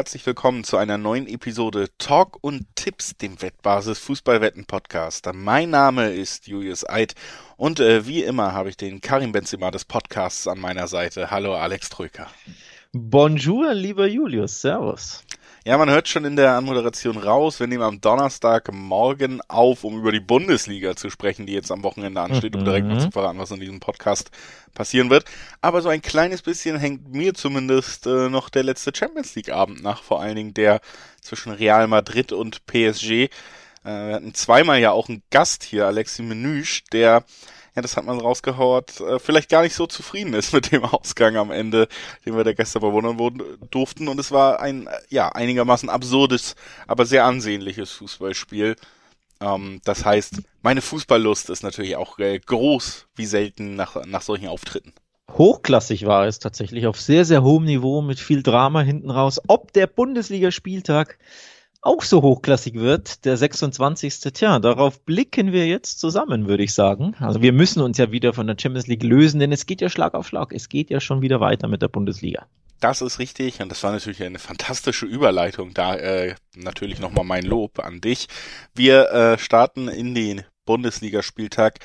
herzlich willkommen zu einer neuen Episode Talk und Tipps, dem Wettbasis Fußballwetten Podcast. Mein Name ist Julius Eid und äh, wie immer habe ich den Karim Benzema des Podcasts an meiner Seite. Hallo Alex Trücker. Bonjour, lieber Julius. Servus. Ja, man hört schon in der Anmoderation raus. Wir nehmen am Donnerstagmorgen auf, um über die Bundesliga zu sprechen, die jetzt am Wochenende ansteht, um direkt mal mhm. zu verraten, was in diesem Podcast passieren wird. Aber so ein kleines bisschen hängt mir zumindest äh, noch der letzte Champions League Abend nach, vor allen Dingen der zwischen Real Madrid und PSG. Äh, wir hatten zweimal ja auch einen Gast hier, Alexi Menüsch, der ja, das hat man rausgehauert, äh, vielleicht gar nicht so zufrieden ist mit dem Ausgang am Ende, den wir da gestern bewundern durften. Und es war ein, ja, einigermaßen absurdes, aber sehr ansehnliches Fußballspiel. Ähm, das heißt, meine Fußballlust ist natürlich auch äh, groß, wie selten nach, nach solchen Auftritten. Hochklassig war es tatsächlich, auf sehr, sehr hohem Niveau mit viel Drama hinten raus. Ob der Bundesligaspieltag auch so hochklassig wird, der 26. Tja, darauf blicken wir jetzt zusammen, würde ich sagen. Also wir müssen uns ja wieder von der Champions League lösen, denn es geht ja Schlag auf Schlag. Es geht ja schon wieder weiter mit der Bundesliga. Das ist richtig und das war natürlich eine fantastische Überleitung. Da äh, natürlich nochmal mein Lob an dich. Wir äh, starten in den Bundesligaspieltag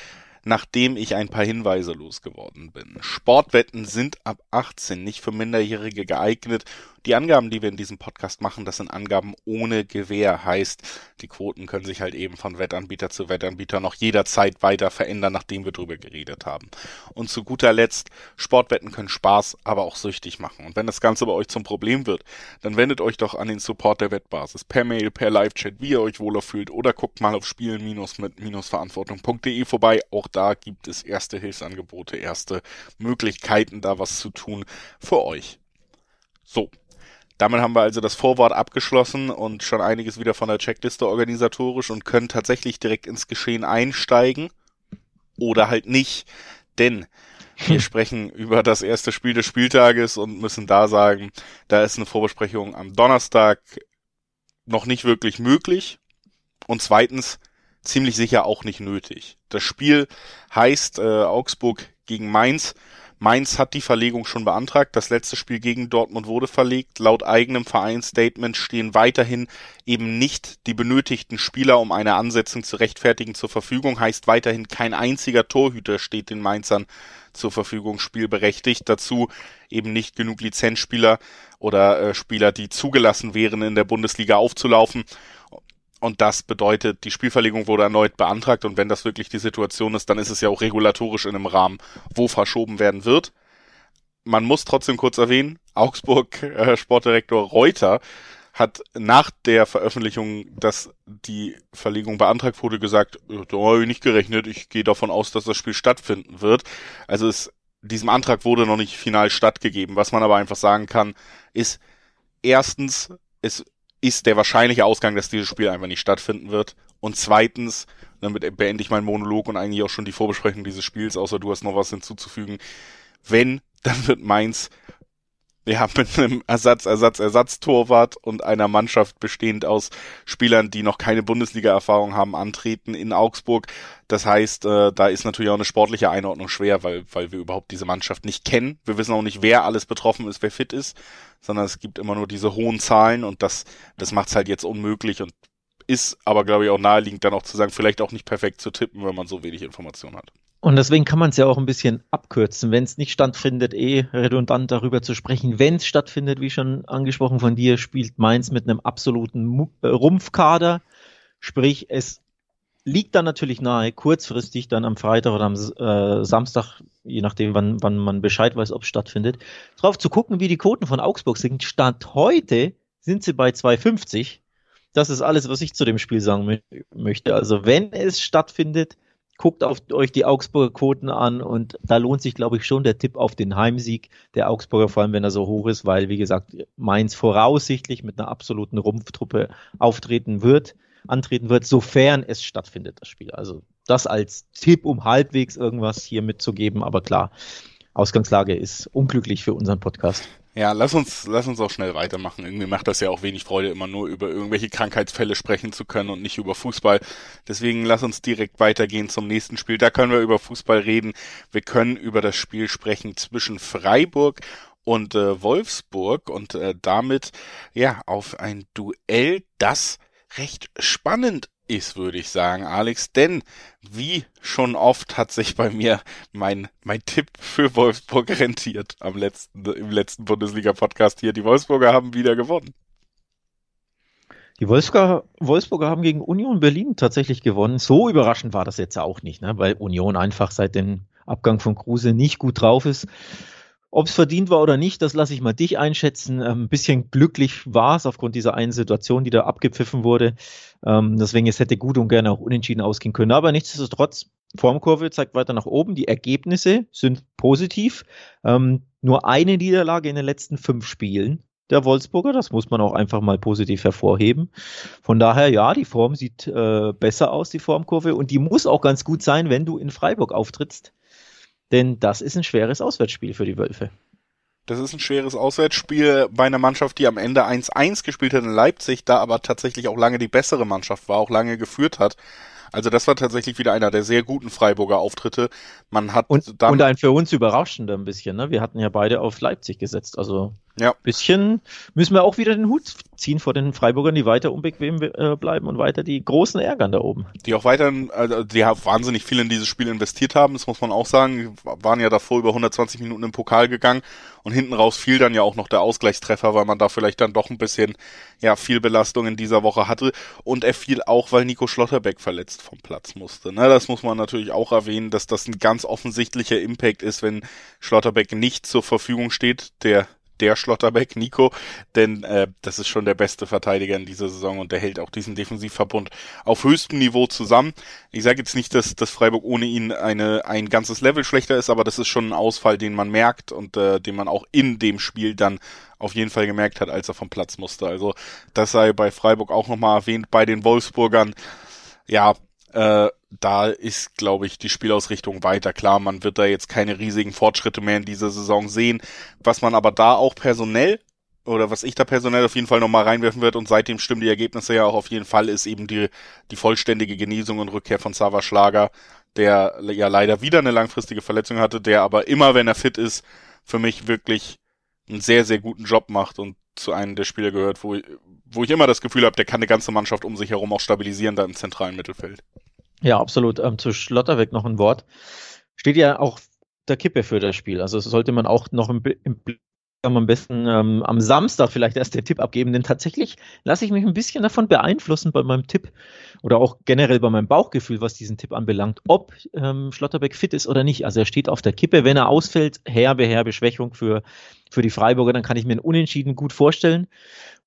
nachdem ich ein paar Hinweise losgeworden bin. Sportwetten sind ab 18 nicht für Minderjährige geeignet die Angaben, die wir in diesem Podcast machen, das sind Angaben ohne Gewähr. Heißt, die Quoten können sich halt eben von Wettanbieter zu Wettanbieter noch jederzeit weiter verändern, nachdem wir drüber geredet haben. Und zu guter Letzt, Sportwetten können Spaß, aber auch süchtig machen. Und wenn das Ganze bei euch zum Problem wird, dann wendet euch doch an den Support der Wettbasis. Per Mail, per Live-Chat, wie ihr euch wohler fühlt. Oder guckt mal auf spielen-mit-verantwortung.de vorbei. Auch da gibt es erste Hilfsangebote, erste Möglichkeiten, da was zu tun für euch. So, damit haben wir also das Vorwort abgeschlossen und schon einiges wieder von der Checkliste organisatorisch und können tatsächlich direkt ins Geschehen einsteigen oder halt nicht. Denn wir sprechen über das erste Spiel des Spieltages und müssen da sagen, da ist eine Vorbesprechung am Donnerstag noch nicht wirklich möglich und zweitens ziemlich sicher auch nicht nötig. Das Spiel heißt äh, Augsburg gegen Mainz Mainz hat die Verlegung schon beantragt. Das letzte Spiel gegen Dortmund wurde verlegt. Laut eigenem Vereinsstatement stehen weiterhin eben nicht die benötigten Spieler, um eine Ansetzung zu rechtfertigen, zur Verfügung. Heißt weiterhin kein einziger Torhüter steht den Mainzern zur Verfügung spielberechtigt. Dazu eben nicht genug Lizenzspieler oder äh, Spieler, die zugelassen wären, in der Bundesliga aufzulaufen. Und das bedeutet, die Spielverlegung wurde erneut beantragt und wenn das wirklich die Situation ist, dann ist es ja auch regulatorisch in einem Rahmen, wo verschoben werden wird. Man muss trotzdem kurz erwähnen, Augsburg äh, Sportdirektor Reuter hat nach der Veröffentlichung, dass die Verlegung beantragt wurde, gesagt, da habe ich nicht gerechnet, ich gehe davon aus, dass das Spiel stattfinden wird. Also es, diesem Antrag wurde noch nicht final stattgegeben. Was man aber einfach sagen kann, ist, erstens, es ist der wahrscheinliche Ausgang, dass dieses Spiel einfach nicht stattfinden wird. Und zweitens, damit beende ich meinen Monolog und eigentlich auch schon die Vorbesprechung dieses Spiels, außer du hast noch was hinzuzufügen. Wenn, dann wird Mainz ja, mit einem Ersatz, Ersatz, Ersatztorwart und einer Mannschaft bestehend aus Spielern, die noch keine Bundesliga-Erfahrung haben, antreten in Augsburg. Das heißt, äh, da ist natürlich auch eine sportliche Einordnung schwer, weil, weil wir überhaupt diese Mannschaft nicht kennen. Wir wissen auch nicht, wer alles betroffen ist, wer fit ist, sondern es gibt immer nur diese hohen Zahlen und das, das macht es halt jetzt unmöglich und ist aber, glaube ich, auch naheliegend dann auch zu sagen, vielleicht auch nicht perfekt zu tippen, wenn man so wenig Informationen hat. Und deswegen kann man es ja auch ein bisschen abkürzen, wenn es nicht stattfindet, eh redundant darüber zu sprechen. Wenn es stattfindet, wie schon angesprochen von dir, spielt Mainz mit einem absoluten äh, Rumpfkader. Sprich, es liegt dann natürlich nahe, kurzfristig dann am Freitag oder am äh, Samstag, je nachdem, wann, wann man Bescheid weiß, ob es stattfindet, drauf zu gucken, wie die Quoten von Augsburg sind. Stand heute sind sie bei 2,50. Das ist alles, was ich zu dem Spiel sagen möchte. Also wenn es stattfindet, guckt auf euch die Augsburger Quoten an und da lohnt sich, glaube ich, schon der Tipp auf den Heimsieg der Augsburger, vor allem wenn er so hoch ist, weil, wie gesagt, Mainz voraussichtlich mit einer absoluten Rumpftruppe auftreten wird, antreten wird, sofern es stattfindet, das Spiel. Also das als Tipp, um halbwegs irgendwas hier mitzugeben, aber klar, Ausgangslage ist unglücklich für unseren Podcast. Ja, lass uns, lass uns auch schnell weitermachen. Irgendwie macht das ja auch wenig Freude, immer nur über irgendwelche Krankheitsfälle sprechen zu können und nicht über Fußball. Deswegen lass uns direkt weitergehen zum nächsten Spiel. Da können wir über Fußball reden. Wir können über das Spiel sprechen zwischen Freiburg und äh, Wolfsburg und äh, damit ja auf ein Duell, das recht spannend ist, würde ich sagen, Alex, denn wie schon oft hat sich bei mir mein, mein Tipp für Wolfsburg rentiert am letzten, im letzten Bundesliga-Podcast hier. Die Wolfsburger haben wieder gewonnen. Die Wolfsburger, Wolfsburger haben gegen Union Berlin tatsächlich gewonnen. So überraschend war das jetzt auch nicht, ne? weil Union einfach seit dem Abgang von Kruse nicht gut drauf ist. Ob es verdient war oder nicht, das lasse ich mal dich einschätzen. Ähm, ein bisschen glücklich war es aufgrund dieser einen Situation, die da abgepfiffen wurde. Ähm, deswegen, es hätte gut und gerne auch unentschieden ausgehen können. Aber nichtsdestotrotz, Formkurve zeigt weiter nach oben. Die Ergebnisse sind positiv. Ähm, nur eine Niederlage in den letzten fünf Spielen der Wolfsburger. Das muss man auch einfach mal positiv hervorheben. Von daher, ja, die Form sieht äh, besser aus, die Formkurve. Und die muss auch ganz gut sein, wenn du in Freiburg auftrittst. Denn das ist ein schweres Auswärtsspiel für die Wölfe. Das ist ein schweres Auswärtsspiel bei einer Mannschaft, die am Ende 1-1 gespielt hat in Leipzig, da aber tatsächlich auch lange die bessere Mannschaft war, auch lange geführt hat. Also das war tatsächlich wieder einer der sehr guten Freiburger Auftritte. Man hat und, dann und ein für uns überraschender ein bisschen. Ne? Wir hatten ja beide auf Leipzig gesetzt. Also ja. bisschen müssen wir auch wieder den Hut ziehen vor den Freiburgern, die weiter unbequem äh, bleiben und weiter die Großen ärgern da oben. Die auch weiterhin, also die haben wahnsinnig viel in dieses Spiel investiert haben, das muss man auch sagen. Die waren ja davor über 120 Minuten im Pokal gegangen und hinten raus fiel dann ja auch noch der Ausgleichstreffer, weil man da vielleicht dann doch ein bisschen ja viel Belastung in dieser Woche hatte. Und er fiel auch, weil Nico Schlotterbeck verletzt vom Platz musste. Ne, das muss man natürlich auch erwähnen, dass das ein ganz offensichtlicher Impact ist, wenn Schlotterbeck nicht zur Verfügung steht. Der der Schlotterbeck, Nico, denn äh, das ist schon der beste Verteidiger in dieser Saison und der hält auch diesen Defensivverbund auf höchstem Niveau zusammen. Ich sage jetzt nicht, dass, dass Freiburg ohne ihn eine, ein ganzes Level schlechter ist, aber das ist schon ein Ausfall, den man merkt und äh, den man auch in dem Spiel dann auf jeden Fall gemerkt hat, als er vom Platz musste. Also das sei bei Freiburg auch nochmal erwähnt. Bei den Wolfsburgern, ja, äh, da ist, glaube ich, die Spielausrichtung weiter klar. Man wird da jetzt keine riesigen Fortschritte mehr in dieser Saison sehen. Was man aber da auch personell oder was ich da personell auf jeden Fall nochmal reinwerfen wird und seitdem stimmen die Ergebnisse ja auch auf jeden Fall, ist eben die, die vollständige Genesung und Rückkehr von Sava Schlager, der ja leider wieder eine langfristige Verletzung hatte, der aber immer, wenn er fit ist, für mich wirklich einen sehr, sehr guten Job macht und zu einem der Spieler gehört, wo, wo ich immer das Gefühl habe, der kann eine ganze Mannschaft um sich herum auch stabilisieren, da im zentralen Mittelfeld. Ja, absolut. Ähm, zu Schlotterweg noch ein Wort. Steht ja auch der Kippe für das Spiel. Also sollte man auch noch im, im am besten ähm, am Samstag vielleicht erst den Tipp abgeben, denn tatsächlich lasse ich mich ein bisschen davon beeinflussen bei meinem Tipp oder auch generell bei meinem Bauchgefühl, was diesen Tipp anbelangt, ob ähm, Schlotterbeck fit ist oder nicht. Also er steht auf der Kippe, wenn er ausfällt, herbe, herbe Schwächung für, für die Freiburger, dann kann ich mir ein Unentschieden gut vorstellen,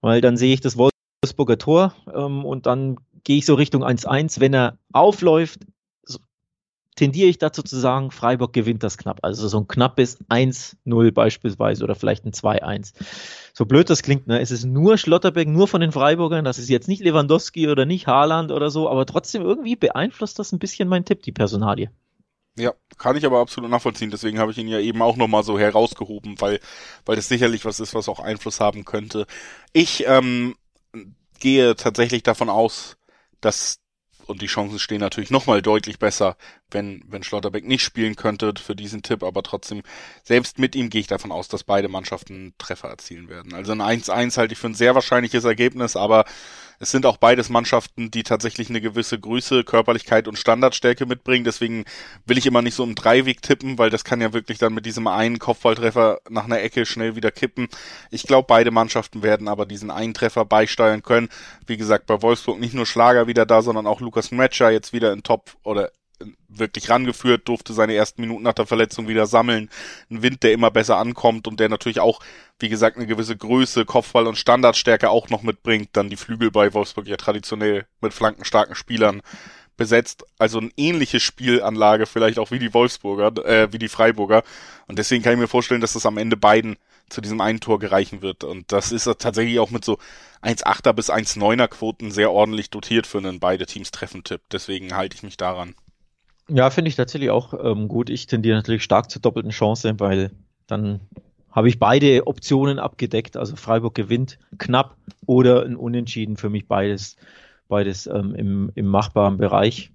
weil dann sehe ich das Wolfsburger Tor ähm, und dann gehe ich so Richtung 1-1. Wenn er aufläuft, tendiere ich dazu zu sagen, Freiburg gewinnt das knapp. Also so ein knappes 1-0 beispielsweise oder vielleicht ein 2-1. So blöd das klingt, ne? Es ist nur Schlotterbeck, nur von den Freiburgern. Das ist jetzt nicht Lewandowski oder nicht Haaland oder so, aber trotzdem irgendwie beeinflusst das ein bisschen mein Tipp, die Personalie. Ja, kann ich aber absolut nachvollziehen. Deswegen habe ich ihn ja eben auch nochmal so herausgehoben, weil, weil das sicherlich was ist, was auch Einfluss haben könnte. Ich ähm, gehe tatsächlich davon aus, dass und die Chancen stehen natürlich nochmal deutlich besser, wenn, wenn Schlotterbeck nicht spielen könnte für diesen Tipp, aber trotzdem, selbst mit ihm gehe ich davon aus, dass beide Mannschaften Treffer erzielen werden. Also ein 1-1 halte ich für ein sehr wahrscheinliches Ergebnis, aber es sind auch beides Mannschaften, die tatsächlich eine gewisse Größe, Körperlichkeit und Standardstärke mitbringen. Deswegen will ich immer nicht so im Dreiweg tippen, weil das kann ja wirklich dann mit diesem einen Kopfballtreffer nach einer Ecke schnell wieder kippen. Ich glaube, beide Mannschaften werden aber diesen einen Treffer beisteuern können. Wie gesagt, bei Wolfsburg nicht nur Schlager wieder da, sondern auch Lukas Metscher jetzt wieder in Top oder wirklich rangeführt, durfte seine ersten Minuten nach der Verletzung wieder sammeln. Ein Wind, der immer besser ankommt und der natürlich auch, wie gesagt, eine gewisse Größe, Kopfball und Standardstärke auch noch mitbringt. Dann die Flügel bei Wolfsburg ja traditionell mit flankenstarken Spielern besetzt. Also eine ähnliche Spielanlage vielleicht auch wie die Wolfsburger, äh, wie die Freiburger. Und deswegen kann ich mir vorstellen, dass das am Ende beiden zu diesem einen Tor gereichen wird. Und das ist tatsächlich auch mit so 1,8er bis 1,9er Quoten sehr ordentlich dotiert für einen beide Teams Treffentipp. Deswegen halte ich mich daran. Ja, finde ich tatsächlich auch ähm, gut. Ich tendiere natürlich stark zur doppelten Chance, weil dann habe ich beide Optionen abgedeckt. Also Freiburg gewinnt knapp oder ein Unentschieden für mich beides, beides ähm, im, im machbaren Bereich.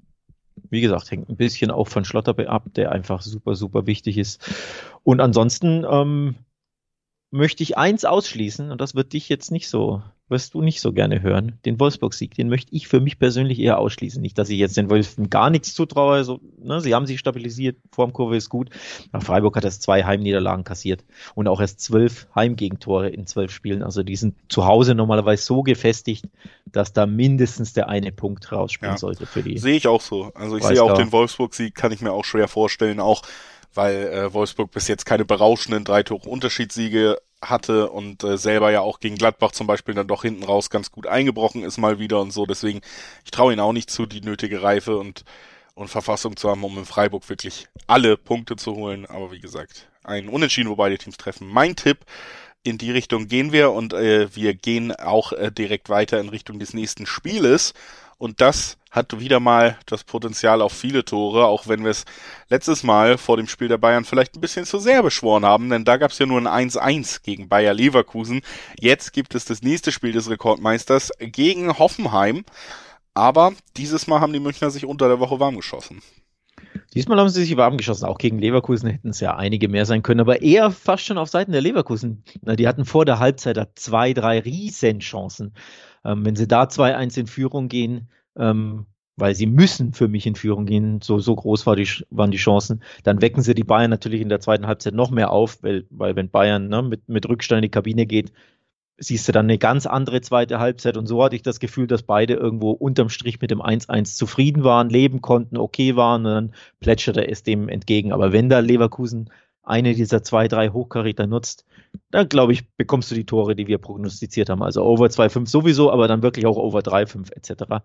Wie gesagt, hängt ein bisschen auch von Schlotterbe ab, der einfach super, super wichtig ist. Und ansonsten ähm, möchte ich eins ausschließen und das wird dich jetzt nicht so, wirst du nicht so gerne hören. Den Wolfsburg-Sieg, den möchte ich für mich persönlich eher ausschließen. Nicht, dass ich jetzt den Wölfen gar nichts zutraue. Also, ne, sie haben sich stabilisiert, Formkurve ist gut. Aber Freiburg hat erst zwei Heimniederlagen kassiert und auch erst zwölf Heimgegentore in zwölf Spielen. Also die sind zu Hause normalerweise so gefestigt, dass da mindestens der eine Punkt rausspielen ja. sollte für die. Sehe ich auch so. Also ich sehe auch den Wolfsburg-Sieg, kann ich mir auch schwer vorstellen. Auch weil äh, Wolfsburg bis jetzt keine berauschenden drei Tore Unterschiedssiege hatte und äh, selber ja auch gegen Gladbach zum Beispiel dann doch hinten raus ganz gut eingebrochen ist mal wieder und so. Deswegen, ich traue ihnen auch nicht zu, die nötige Reife und, und Verfassung zu haben, um in Freiburg wirklich alle Punkte zu holen. Aber wie gesagt, ein Unentschieden, wo beide Teams treffen. Mein Tipp, in die Richtung gehen wir und äh, wir gehen auch äh, direkt weiter in Richtung des nächsten Spieles. Und das hat wieder mal das Potenzial auf viele Tore, auch wenn wir es letztes Mal vor dem Spiel der Bayern vielleicht ein bisschen zu sehr beschworen haben, denn da gab es ja nur ein 1-1 gegen Bayer Leverkusen. Jetzt gibt es das nächste Spiel des Rekordmeisters gegen Hoffenheim. Aber dieses Mal haben die Münchner sich unter der Woche warm geschossen. Diesmal haben sie sich warm geschossen. Auch gegen Leverkusen hätten es ja einige mehr sein können, aber eher fast schon auf Seiten der Leverkusen. Die hatten vor der Halbzeit zwei, drei Riesenchancen. Ähm, wenn sie da 2-1 in Führung gehen, ähm, weil sie müssen für mich in Führung gehen, so, so groß war die, waren die Chancen, dann wecken sie die Bayern natürlich in der zweiten Halbzeit noch mehr auf, weil, weil wenn Bayern ne, mit, mit Rückstand in die Kabine geht, siehst du dann eine ganz andere zweite Halbzeit. Und so hatte ich das Gefühl, dass beide irgendwo unterm Strich mit dem 1-1 zufrieden waren, leben konnten, okay waren und dann plätscherte es dem entgegen. Aber wenn da Leverkusen eine dieser zwei, drei Hochkaräter nutzt, dann glaube ich, bekommst du die Tore, die wir prognostiziert haben. Also Over 2,5 sowieso, aber dann wirklich auch Over 3,5 etc.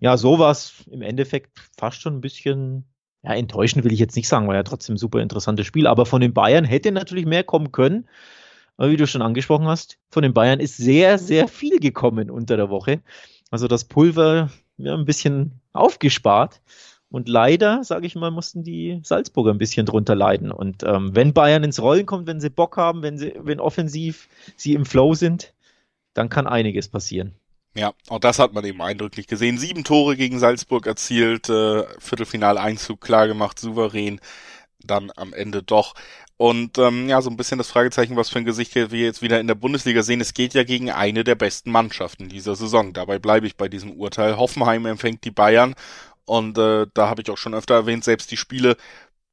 Ja, so war es im Endeffekt fast schon ein bisschen, ja, enttäuschend will ich jetzt nicht sagen, war ja trotzdem ein super interessantes Spiel, aber von den Bayern hätte natürlich mehr kommen können. Aber wie du schon angesprochen hast, von den Bayern ist sehr, sehr viel gekommen unter der Woche. Also das Pulver ja, ein bisschen aufgespart. Und leider, sage ich mal, mussten die Salzburger ein bisschen drunter leiden. Und ähm, wenn Bayern ins Rollen kommt, wenn sie Bock haben, wenn sie, wenn offensiv sie im Flow sind, dann kann einiges passieren. Ja, auch das hat man eben eindrücklich gesehen. Sieben Tore gegen Salzburg erzielt, äh, Viertelfinaleinzug klar gemacht, souverän, dann am Ende doch. Und ähm, ja, so ein bisschen das Fragezeichen, was für ein Gesicht wir jetzt wieder in der Bundesliga sehen. Es geht ja gegen eine der besten Mannschaften dieser Saison. Dabei bleibe ich bei diesem Urteil. Hoffenheim empfängt die Bayern und äh, da habe ich auch schon öfter erwähnt, selbst die Spiele,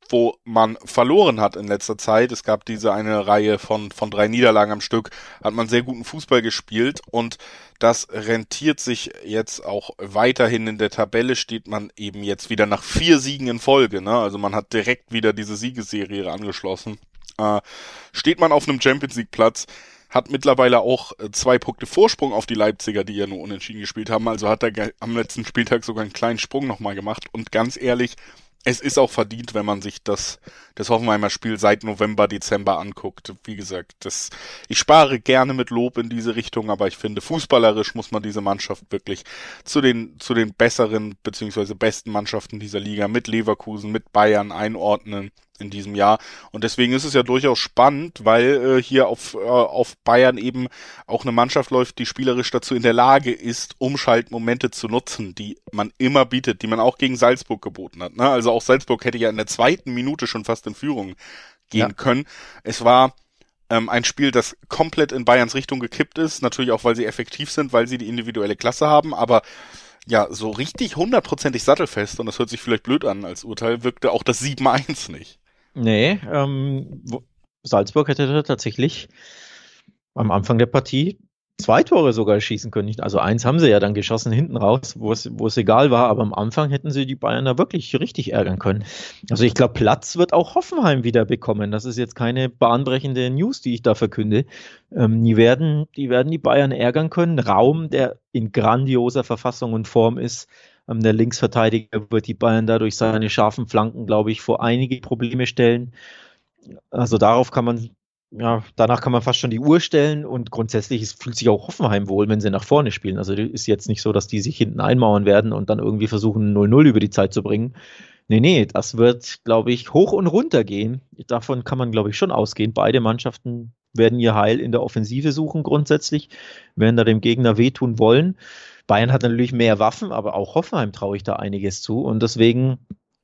wo man verloren hat in letzter Zeit. Es gab diese eine Reihe von, von drei Niederlagen am Stück, hat man sehr guten Fußball gespielt und das rentiert sich jetzt auch weiterhin in der Tabelle, steht man eben jetzt wieder nach vier Siegen in Folge. Ne? Also man hat direkt wieder diese Siegesserie angeschlossen. Äh, steht man auf einem Champions League Platz, hat mittlerweile auch äh, zwei Punkte Vorsprung auf die Leipziger, die ja nur unentschieden gespielt haben. Also hat er am letzten Spieltag sogar einen kleinen Sprung nochmal gemacht. Und ganz ehrlich, es ist auch verdient, wenn man sich das, das Hoffenheimer Spiel seit November, Dezember anguckt. Wie gesagt, das, ich spare gerne mit Lob in diese Richtung, aber ich finde, fußballerisch muss man diese Mannschaft wirklich zu den, zu den besseren beziehungsweise besten Mannschaften dieser Liga mit Leverkusen, mit Bayern einordnen in diesem Jahr. Und deswegen ist es ja durchaus spannend, weil äh, hier auf, äh, auf Bayern eben auch eine Mannschaft läuft, die spielerisch dazu in der Lage ist, Umschaltmomente zu nutzen, die man immer bietet, die man auch gegen Salzburg geboten hat. Ne? Also auch Salzburg hätte ja in der zweiten Minute schon fast in Führung gehen ja. können. Es war ähm, ein Spiel, das komplett in Bayerns Richtung gekippt ist, natürlich auch, weil sie effektiv sind, weil sie die individuelle Klasse haben, aber ja, so richtig hundertprozentig sattelfest, und das hört sich vielleicht blöd an als Urteil, wirkte auch das 7-1 nicht. Nee, ähm, Salzburg hätte tatsächlich am Anfang der Partie zwei Tore sogar schießen können. Also eins haben sie ja dann geschossen hinten raus, wo es, wo es egal war, aber am Anfang hätten sie die Bayern da wirklich richtig ärgern können. Also ich glaube, Platz wird auch Hoffenheim wieder bekommen. Das ist jetzt keine bahnbrechende News, die ich da verkünde. Ähm, die, werden, die werden die Bayern ärgern können. Raum, der in grandioser Verfassung und Form ist, ähm, der Linksverteidiger wird die Bayern dadurch seine scharfen Flanken, glaube ich, vor einige Probleme stellen. Also darauf kann man, ja, danach kann man fast schon die Uhr stellen und grundsätzlich ist, fühlt sich auch Hoffenheim wohl, wenn sie nach vorne spielen. Also ist jetzt nicht so, dass die sich hinten einmauern werden und dann irgendwie versuchen, 0-0 über die Zeit zu bringen. Nee, nee, das wird, glaube ich, hoch und runter gehen. Davon kann man, glaube ich, schon ausgehen. Beide Mannschaften werden ihr Heil in der Offensive suchen grundsätzlich, werden da dem Gegner wehtun wollen. Bayern hat natürlich mehr Waffen, aber auch Hoffenheim traue ich da einiges zu. Und deswegen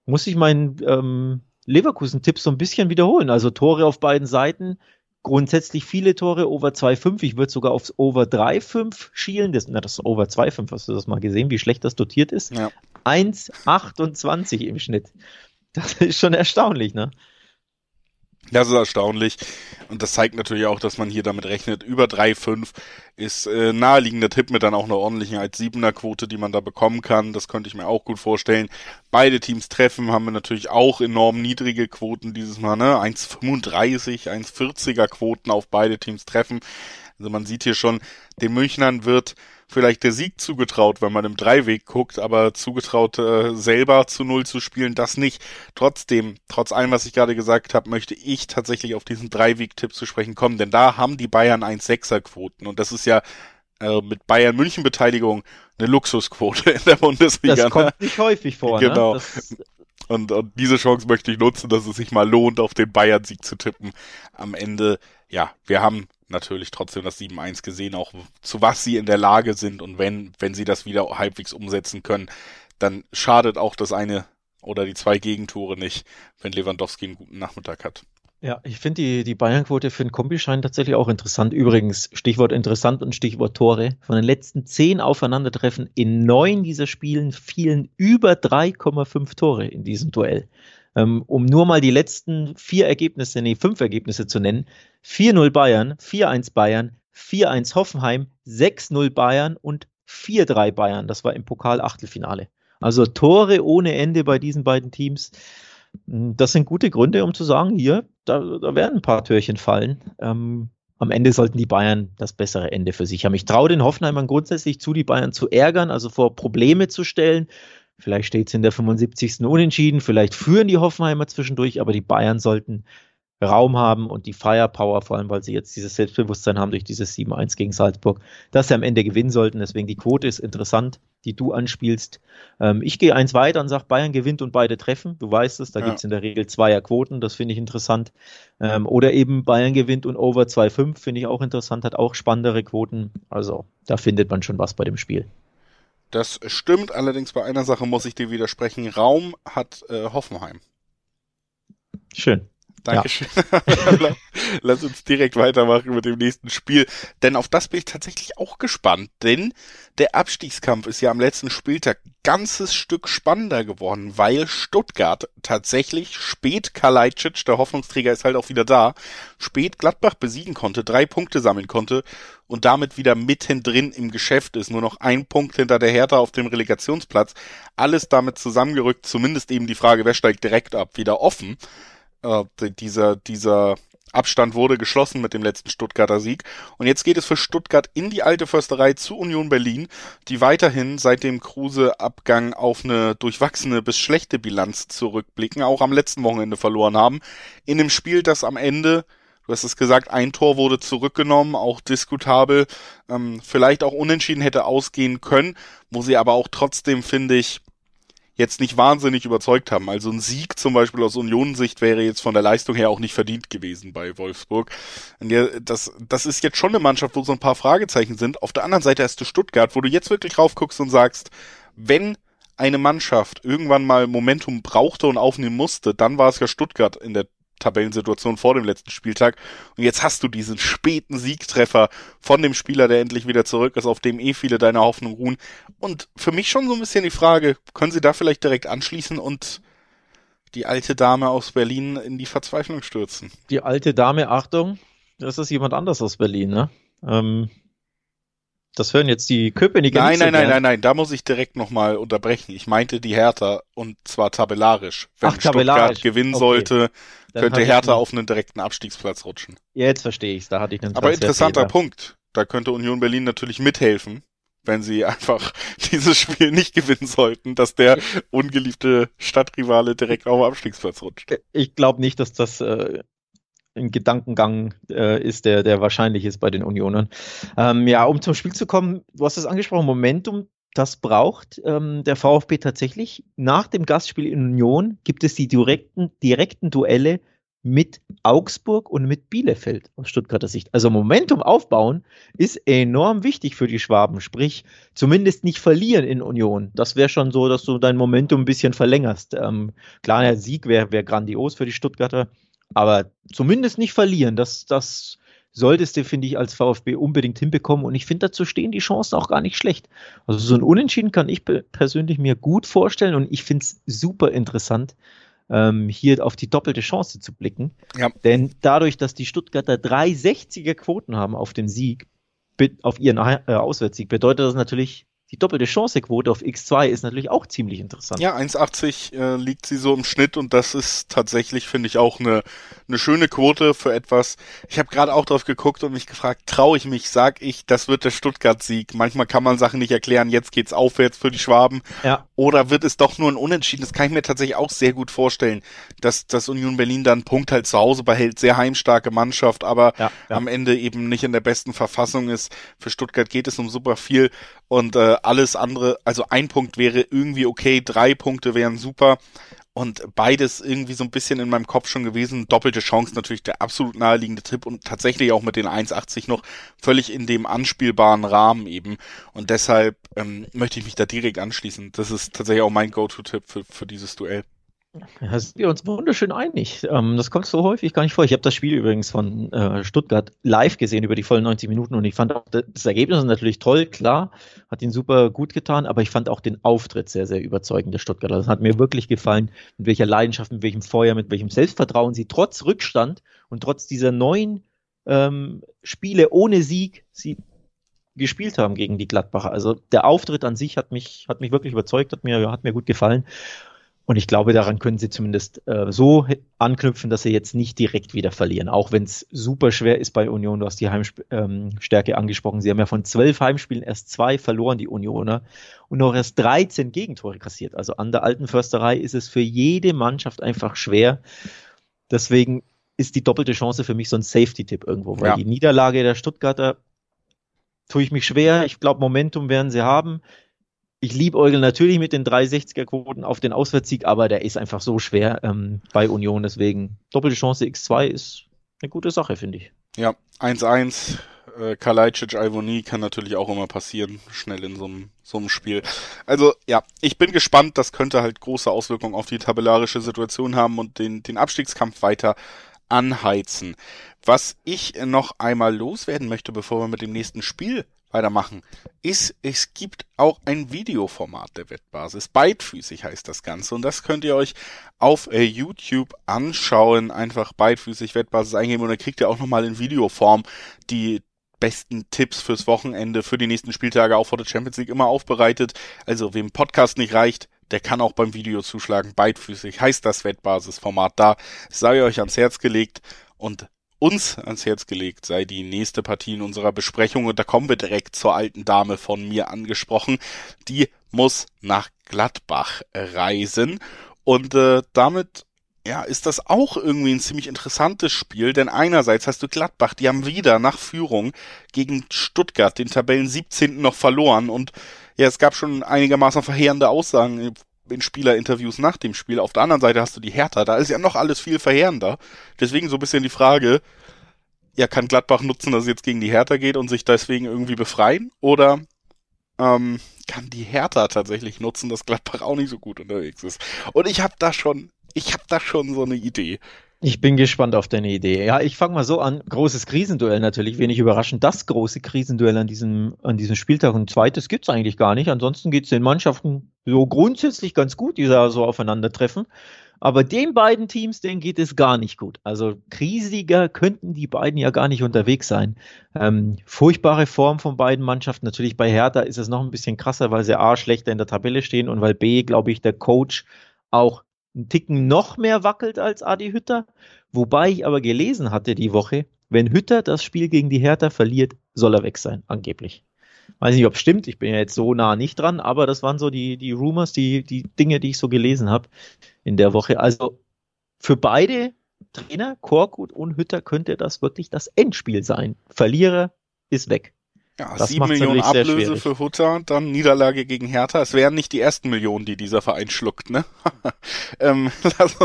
muss ich meinen ähm, Leverkusen-Tipp so ein bisschen wiederholen. Also Tore auf beiden Seiten, grundsätzlich viele Tore, Over 2,5. Ich würde sogar aufs Over 3,5 schielen. Das, na, das Over 2,5, hast du das mal gesehen, wie schlecht das dotiert ist? Ja. 1,28 im Schnitt. Das ist schon erstaunlich, ne? Das ist erstaunlich. Und das zeigt natürlich auch, dass man hier damit rechnet. Über 3,5 ist äh, naheliegender Tipp mit dann auch einer ordentlichen 1,7er Quote, die man da bekommen kann. Das könnte ich mir auch gut vorstellen. Beide Teams treffen, haben wir natürlich auch enorm niedrige Quoten dieses Mal, ne? 1,35, 1,40er Quoten auf beide Teams treffen. Also man sieht hier schon, den Münchnern wird vielleicht der Sieg zugetraut, wenn man im Dreiweg guckt, aber zugetraut äh, selber zu Null zu spielen, das nicht. Trotzdem, trotz allem, was ich gerade gesagt habe, möchte ich tatsächlich auf diesen Dreiweg-Tipp zu sprechen kommen, denn da haben die Bayern 1-6er-Quoten und das ist ja äh, mit Bayern München Beteiligung eine Luxusquote in der Bundesliga. Das ne? kommt nicht häufig vor. Ne? Genau. Ne? Und, und diese Chance möchte ich nutzen, dass es sich mal lohnt, auf den Bayern-Sieg zu tippen. Am Ende, ja, wir haben natürlich trotzdem das 7-1 gesehen, auch zu was sie in der Lage sind und wenn, wenn sie das wieder halbwegs umsetzen können, dann schadet auch das eine oder die zwei Gegentore nicht, wenn Lewandowski einen guten Nachmittag hat. Ja, ich finde die, die Bayern-Quote für den Kombischein tatsächlich auch interessant. Übrigens, Stichwort interessant und Stichwort Tore. Von den letzten zehn Aufeinandertreffen in neun dieser Spielen fielen über 3,5 Tore in diesem Duell. Ähm, um nur mal die letzten vier Ergebnisse, nee, fünf Ergebnisse zu nennen. 4-0 Bayern, 4-1 Bayern, 4-1 Hoffenheim, 6-0 Bayern und 4-3 Bayern. Das war im Pokal-Achtelfinale. Also Tore ohne Ende bei diesen beiden Teams. Hm, das sind gute Gründe, um zu sagen, hier, da, da werden ein paar Türchen fallen. Ähm, am Ende sollten die Bayern das bessere Ende für sich haben. Ich traue den Hoffenheimern grundsätzlich zu, die Bayern zu ärgern, also vor Probleme zu stellen. Vielleicht steht es in der 75. unentschieden, vielleicht führen die Hoffenheimer zwischendurch, aber die Bayern sollten Raum haben und die Firepower, vor allem weil sie jetzt dieses Selbstbewusstsein haben durch dieses 7-1 gegen Salzburg, dass sie am Ende gewinnen sollten. Deswegen die Quote ist interessant, die du anspielst. Ähm, ich gehe eins weiter und sage, Bayern gewinnt und beide treffen. Du weißt es, da ja. gibt es in der Regel zweier Quoten, das finde ich interessant. Ähm, oder eben Bayern gewinnt und over 2-5 finde ich auch interessant, hat auch spannendere Quoten. Also da findet man schon was bei dem Spiel. Das stimmt, allerdings bei einer Sache muss ich dir widersprechen. Raum hat äh, Hoffenheim. Schön. Dankeschön. Ja. Lass uns direkt weitermachen mit dem nächsten Spiel. Denn auf das bin ich tatsächlich auch gespannt. Denn der Abstiegskampf ist ja am letzten Spieltag ganzes Stück spannender geworden, weil Stuttgart tatsächlich spät Kalajdzic, der Hoffnungsträger ist halt auch wieder da, spät Gladbach besiegen konnte, drei Punkte sammeln konnte und damit wieder mittendrin im Geschäft ist. Nur noch ein Punkt hinter der Hertha auf dem Relegationsplatz. Alles damit zusammengerückt, zumindest eben die Frage, wer steigt direkt ab, wieder offen äh, dieser, dieser Abstand wurde geschlossen mit dem letzten Stuttgarter Sieg. Und jetzt geht es für Stuttgart in die alte Försterei zu Union Berlin, die weiterhin seit dem Kruse-Abgang auf eine durchwachsene bis schlechte Bilanz zurückblicken, auch am letzten Wochenende verloren haben. In dem Spiel, das am Ende, du hast es gesagt, ein Tor wurde zurückgenommen, auch diskutabel, ähm, vielleicht auch unentschieden hätte ausgehen können, wo sie aber auch trotzdem, finde ich, jetzt nicht wahnsinnig überzeugt haben. Also ein Sieg zum Beispiel aus Unionssicht wäre jetzt von der Leistung her auch nicht verdient gewesen bei Wolfsburg. Das, das ist jetzt schon eine Mannschaft, wo so ein paar Fragezeichen sind. Auf der anderen Seite hast du Stuttgart, wo du jetzt wirklich raufguckst und sagst, wenn eine Mannschaft irgendwann mal Momentum brauchte und aufnehmen musste, dann war es ja Stuttgart in der Tabellensituation vor dem letzten Spieltag. Und jetzt hast du diesen späten Siegtreffer von dem Spieler, der endlich wieder zurück ist, auf dem eh viele deiner Hoffnung ruhen. Und für mich schon so ein bisschen die Frage, können sie da vielleicht direkt anschließen und die alte Dame aus Berlin in die Verzweiflung stürzen? Die alte Dame, Achtung, das ist jemand anders aus Berlin, ne? Ähm, das hören jetzt die Köpenicker Nein, nein, nein, nein, nein, da muss ich direkt nochmal unterbrechen. Ich meinte die Hertha und zwar tabellarisch. Wenn Ach, tabellarisch. Stuttgart gewinnen okay. sollte, Dann könnte Hertha auf einen direkten Abstiegsplatz rutschen. Jetzt verstehe ich da hatte ich einen Aber interessanter Punkt. Da könnte Union Berlin natürlich mithelfen, wenn sie einfach dieses Spiel nicht gewinnen sollten, dass der ungeliebte Stadtrivale direkt auf den Abstiegsplatz rutscht. Ich glaube nicht, dass das äh, ein Gedankengang äh, ist, der, der wahrscheinlich ist bei den Unionern. Ähm, ja, um zum Spiel zu kommen, du hast es angesprochen, Momentum, das braucht ähm, der VfB tatsächlich. Nach dem Gastspiel in Union gibt es die direkten, direkten Duelle mit Augsburg und mit Bielefeld aus Stuttgarter Sicht. Also Momentum aufbauen ist enorm wichtig für die Schwaben, sprich zumindest nicht verlieren in Union. Das wäre schon so, dass du dein Momentum ein bisschen verlängerst. Ähm, klar, der Sieg wäre wär grandios für die Stuttgarter, aber zumindest nicht verlieren. Das, das solltest du, finde ich, als VfB unbedingt hinbekommen. Und ich finde, dazu stehen die Chancen auch gar nicht schlecht. Also so ein Unentschieden kann ich persönlich mir gut vorstellen und ich finde es super interessant, ähm, hier auf die doppelte Chance zu blicken. Ja. Denn dadurch, dass die Stuttgarter 360er Quoten haben auf den Sieg, auf ihren äh, Auswärtssieg, bedeutet das natürlich die doppelte Chancequote auf X2 ist natürlich auch ziemlich interessant. Ja, 1,80 äh, liegt sie so im Schnitt und das ist tatsächlich, finde ich, auch eine, eine schöne Quote für etwas. Ich habe gerade auch drauf geguckt und mich gefragt, traue ich mich, sag ich, das wird der Stuttgart-Sieg. Manchmal kann man Sachen nicht erklären, jetzt geht's aufwärts für die Schwaben. Ja. Oder wird es doch nur ein Unentschieden? Das kann ich mir tatsächlich auch sehr gut vorstellen, dass, dass Union Berlin dann Punkt halt zu Hause behält. Sehr heimstarke Mannschaft, aber ja, ja. am Ende eben nicht in der besten Verfassung ist. Für Stuttgart geht es um super viel und äh, alles andere, also ein Punkt wäre irgendwie okay, drei Punkte wären super und beides irgendwie so ein bisschen in meinem Kopf schon gewesen. Doppelte Chance natürlich der absolut naheliegende Tipp und tatsächlich auch mit den 1,80 noch völlig in dem anspielbaren Rahmen eben. Und deshalb ähm, möchte ich mich da direkt anschließen. Das ist tatsächlich auch mein Go-To-Tipp für, für dieses Duell. Da sind wir uns wunderschön einig. Ähm, das kommt so häufig gar nicht vor. Ich habe das Spiel übrigens von äh, Stuttgart live gesehen über die vollen 90 Minuten und ich fand auch das Ergebnis natürlich toll, klar, hat ihn super gut getan, aber ich fand auch den Auftritt sehr, sehr überzeugend der Stuttgarter. Das hat mir wirklich gefallen, mit welcher Leidenschaft, mit welchem Feuer, mit welchem Selbstvertrauen sie trotz Rückstand und trotz dieser neuen ähm, Spiele ohne Sieg sie gespielt haben gegen die Gladbacher. Also der Auftritt an sich hat mich, hat mich wirklich überzeugt, hat mir, hat mir gut gefallen. Und ich glaube, daran können sie zumindest äh, so anknüpfen, dass sie jetzt nicht direkt wieder verlieren. Auch wenn es super schwer ist bei Union. Du hast die Heimstärke ähm, angesprochen. Sie haben ja von zwölf Heimspielen erst zwei verloren, die Unioner, und noch erst 13 Gegentore kassiert. Also an der alten Försterei ist es für jede Mannschaft einfach schwer. Deswegen ist die doppelte Chance für mich so ein Safety-Tipp irgendwo, weil ja. die Niederlage der Stuttgarter tue ich mich schwer. Ich glaube, Momentum werden sie haben ich liebe Eugel natürlich mit den 360er-Quoten auf den Auswärtssieg, aber der ist einfach so schwer ähm, bei Union. Deswegen doppelte Chance X2 ist eine gute Sache, finde ich. Ja, 1-1. Äh, Kalajdzic, Ivoni kann natürlich auch immer passieren, schnell in so einem, so einem Spiel. Also ja, ich bin gespannt, das könnte halt große Auswirkungen auf die tabellarische Situation haben und den, den Abstiegskampf weiter anheizen. Was ich noch einmal loswerden möchte, bevor wir mit dem nächsten Spiel weitermachen, ist, es gibt auch ein Videoformat der Wettbasis. Beidfüßig heißt das Ganze und das könnt ihr euch auf äh, YouTube anschauen. Einfach beidfüßig Wettbasis eingeben und dann kriegt ihr auch nochmal in Videoform die besten Tipps fürs Wochenende, für die nächsten Spieltage, auch vor der Champions League immer aufbereitet. Also wem Podcast nicht reicht, der kann auch beim Video zuschlagen. Beidfüßig heißt das Wettbasisformat da. Sei euch ans Herz gelegt und uns ans Herz gelegt sei die nächste Partie in unserer Besprechung und da kommen wir direkt zur alten Dame von mir angesprochen. Die muss nach Gladbach reisen und äh, damit ja, ist das auch irgendwie ein ziemlich interessantes Spiel, denn einerseits hast du Gladbach, die haben wieder nach Führung gegen Stuttgart, den Tabellen 17. noch verloren und ja, es gab schon einigermaßen verheerende Aussagen in Spielerinterviews nach dem Spiel. Auf der anderen Seite hast du die Hertha, da ist ja noch alles viel verheerender. Deswegen so ein bisschen die Frage, ja, kann Gladbach nutzen, dass es jetzt gegen die Hertha geht und sich deswegen irgendwie befreien? Oder ähm, kann die Hertha tatsächlich nutzen, dass Gladbach auch nicht so gut unterwegs ist? Und ich habe da schon, ich habe da schon so eine Idee. Ich bin gespannt auf deine Idee. Ja, ich fange mal so an. Großes Krisenduell natürlich, wenig überraschend. Das große Krisenduell an diesem, an diesem Spieltag. Und zweites gibt's eigentlich gar nicht. Ansonsten geht's den Mannschaften so grundsätzlich ganz gut, die da so aufeinandertreffen. Aber den beiden Teams, denen geht es gar nicht gut. Also kriesiger könnten die beiden ja gar nicht unterwegs sein. Ähm, furchtbare Form von beiden Mannschaften. Natürlich bei Hertha ist es noch ein bisschen krasser, weil sie A schlechter in der Tabelle stehen und weil B, glaube ich, der Coach auch einen Ticken noch mehr wackelt als Adi Hütter. Wobei ich aber gelesen hatte die Woche, wenn Hütter das Spiel gegen die Hertha verliert, soll er weg sein, angeblich. Weiß nicht, ob es stimmt, ich bin ja jetzt so nah nicht dran, aber das waren so die, die Rumors, die, die Dinge, die ich so gelesen habe in der Woche. Also für beide Trainer, Korkut und Hütter, könnte das wirklich das Endspiel sein. Verlierer ist weg. Ja, das 7 Millionen Ablöse für Hutter, dann Niederlage gegen Hertha. Es wären nicht die ersten Millionen, die dieser Verein schluckt, ne? ähm,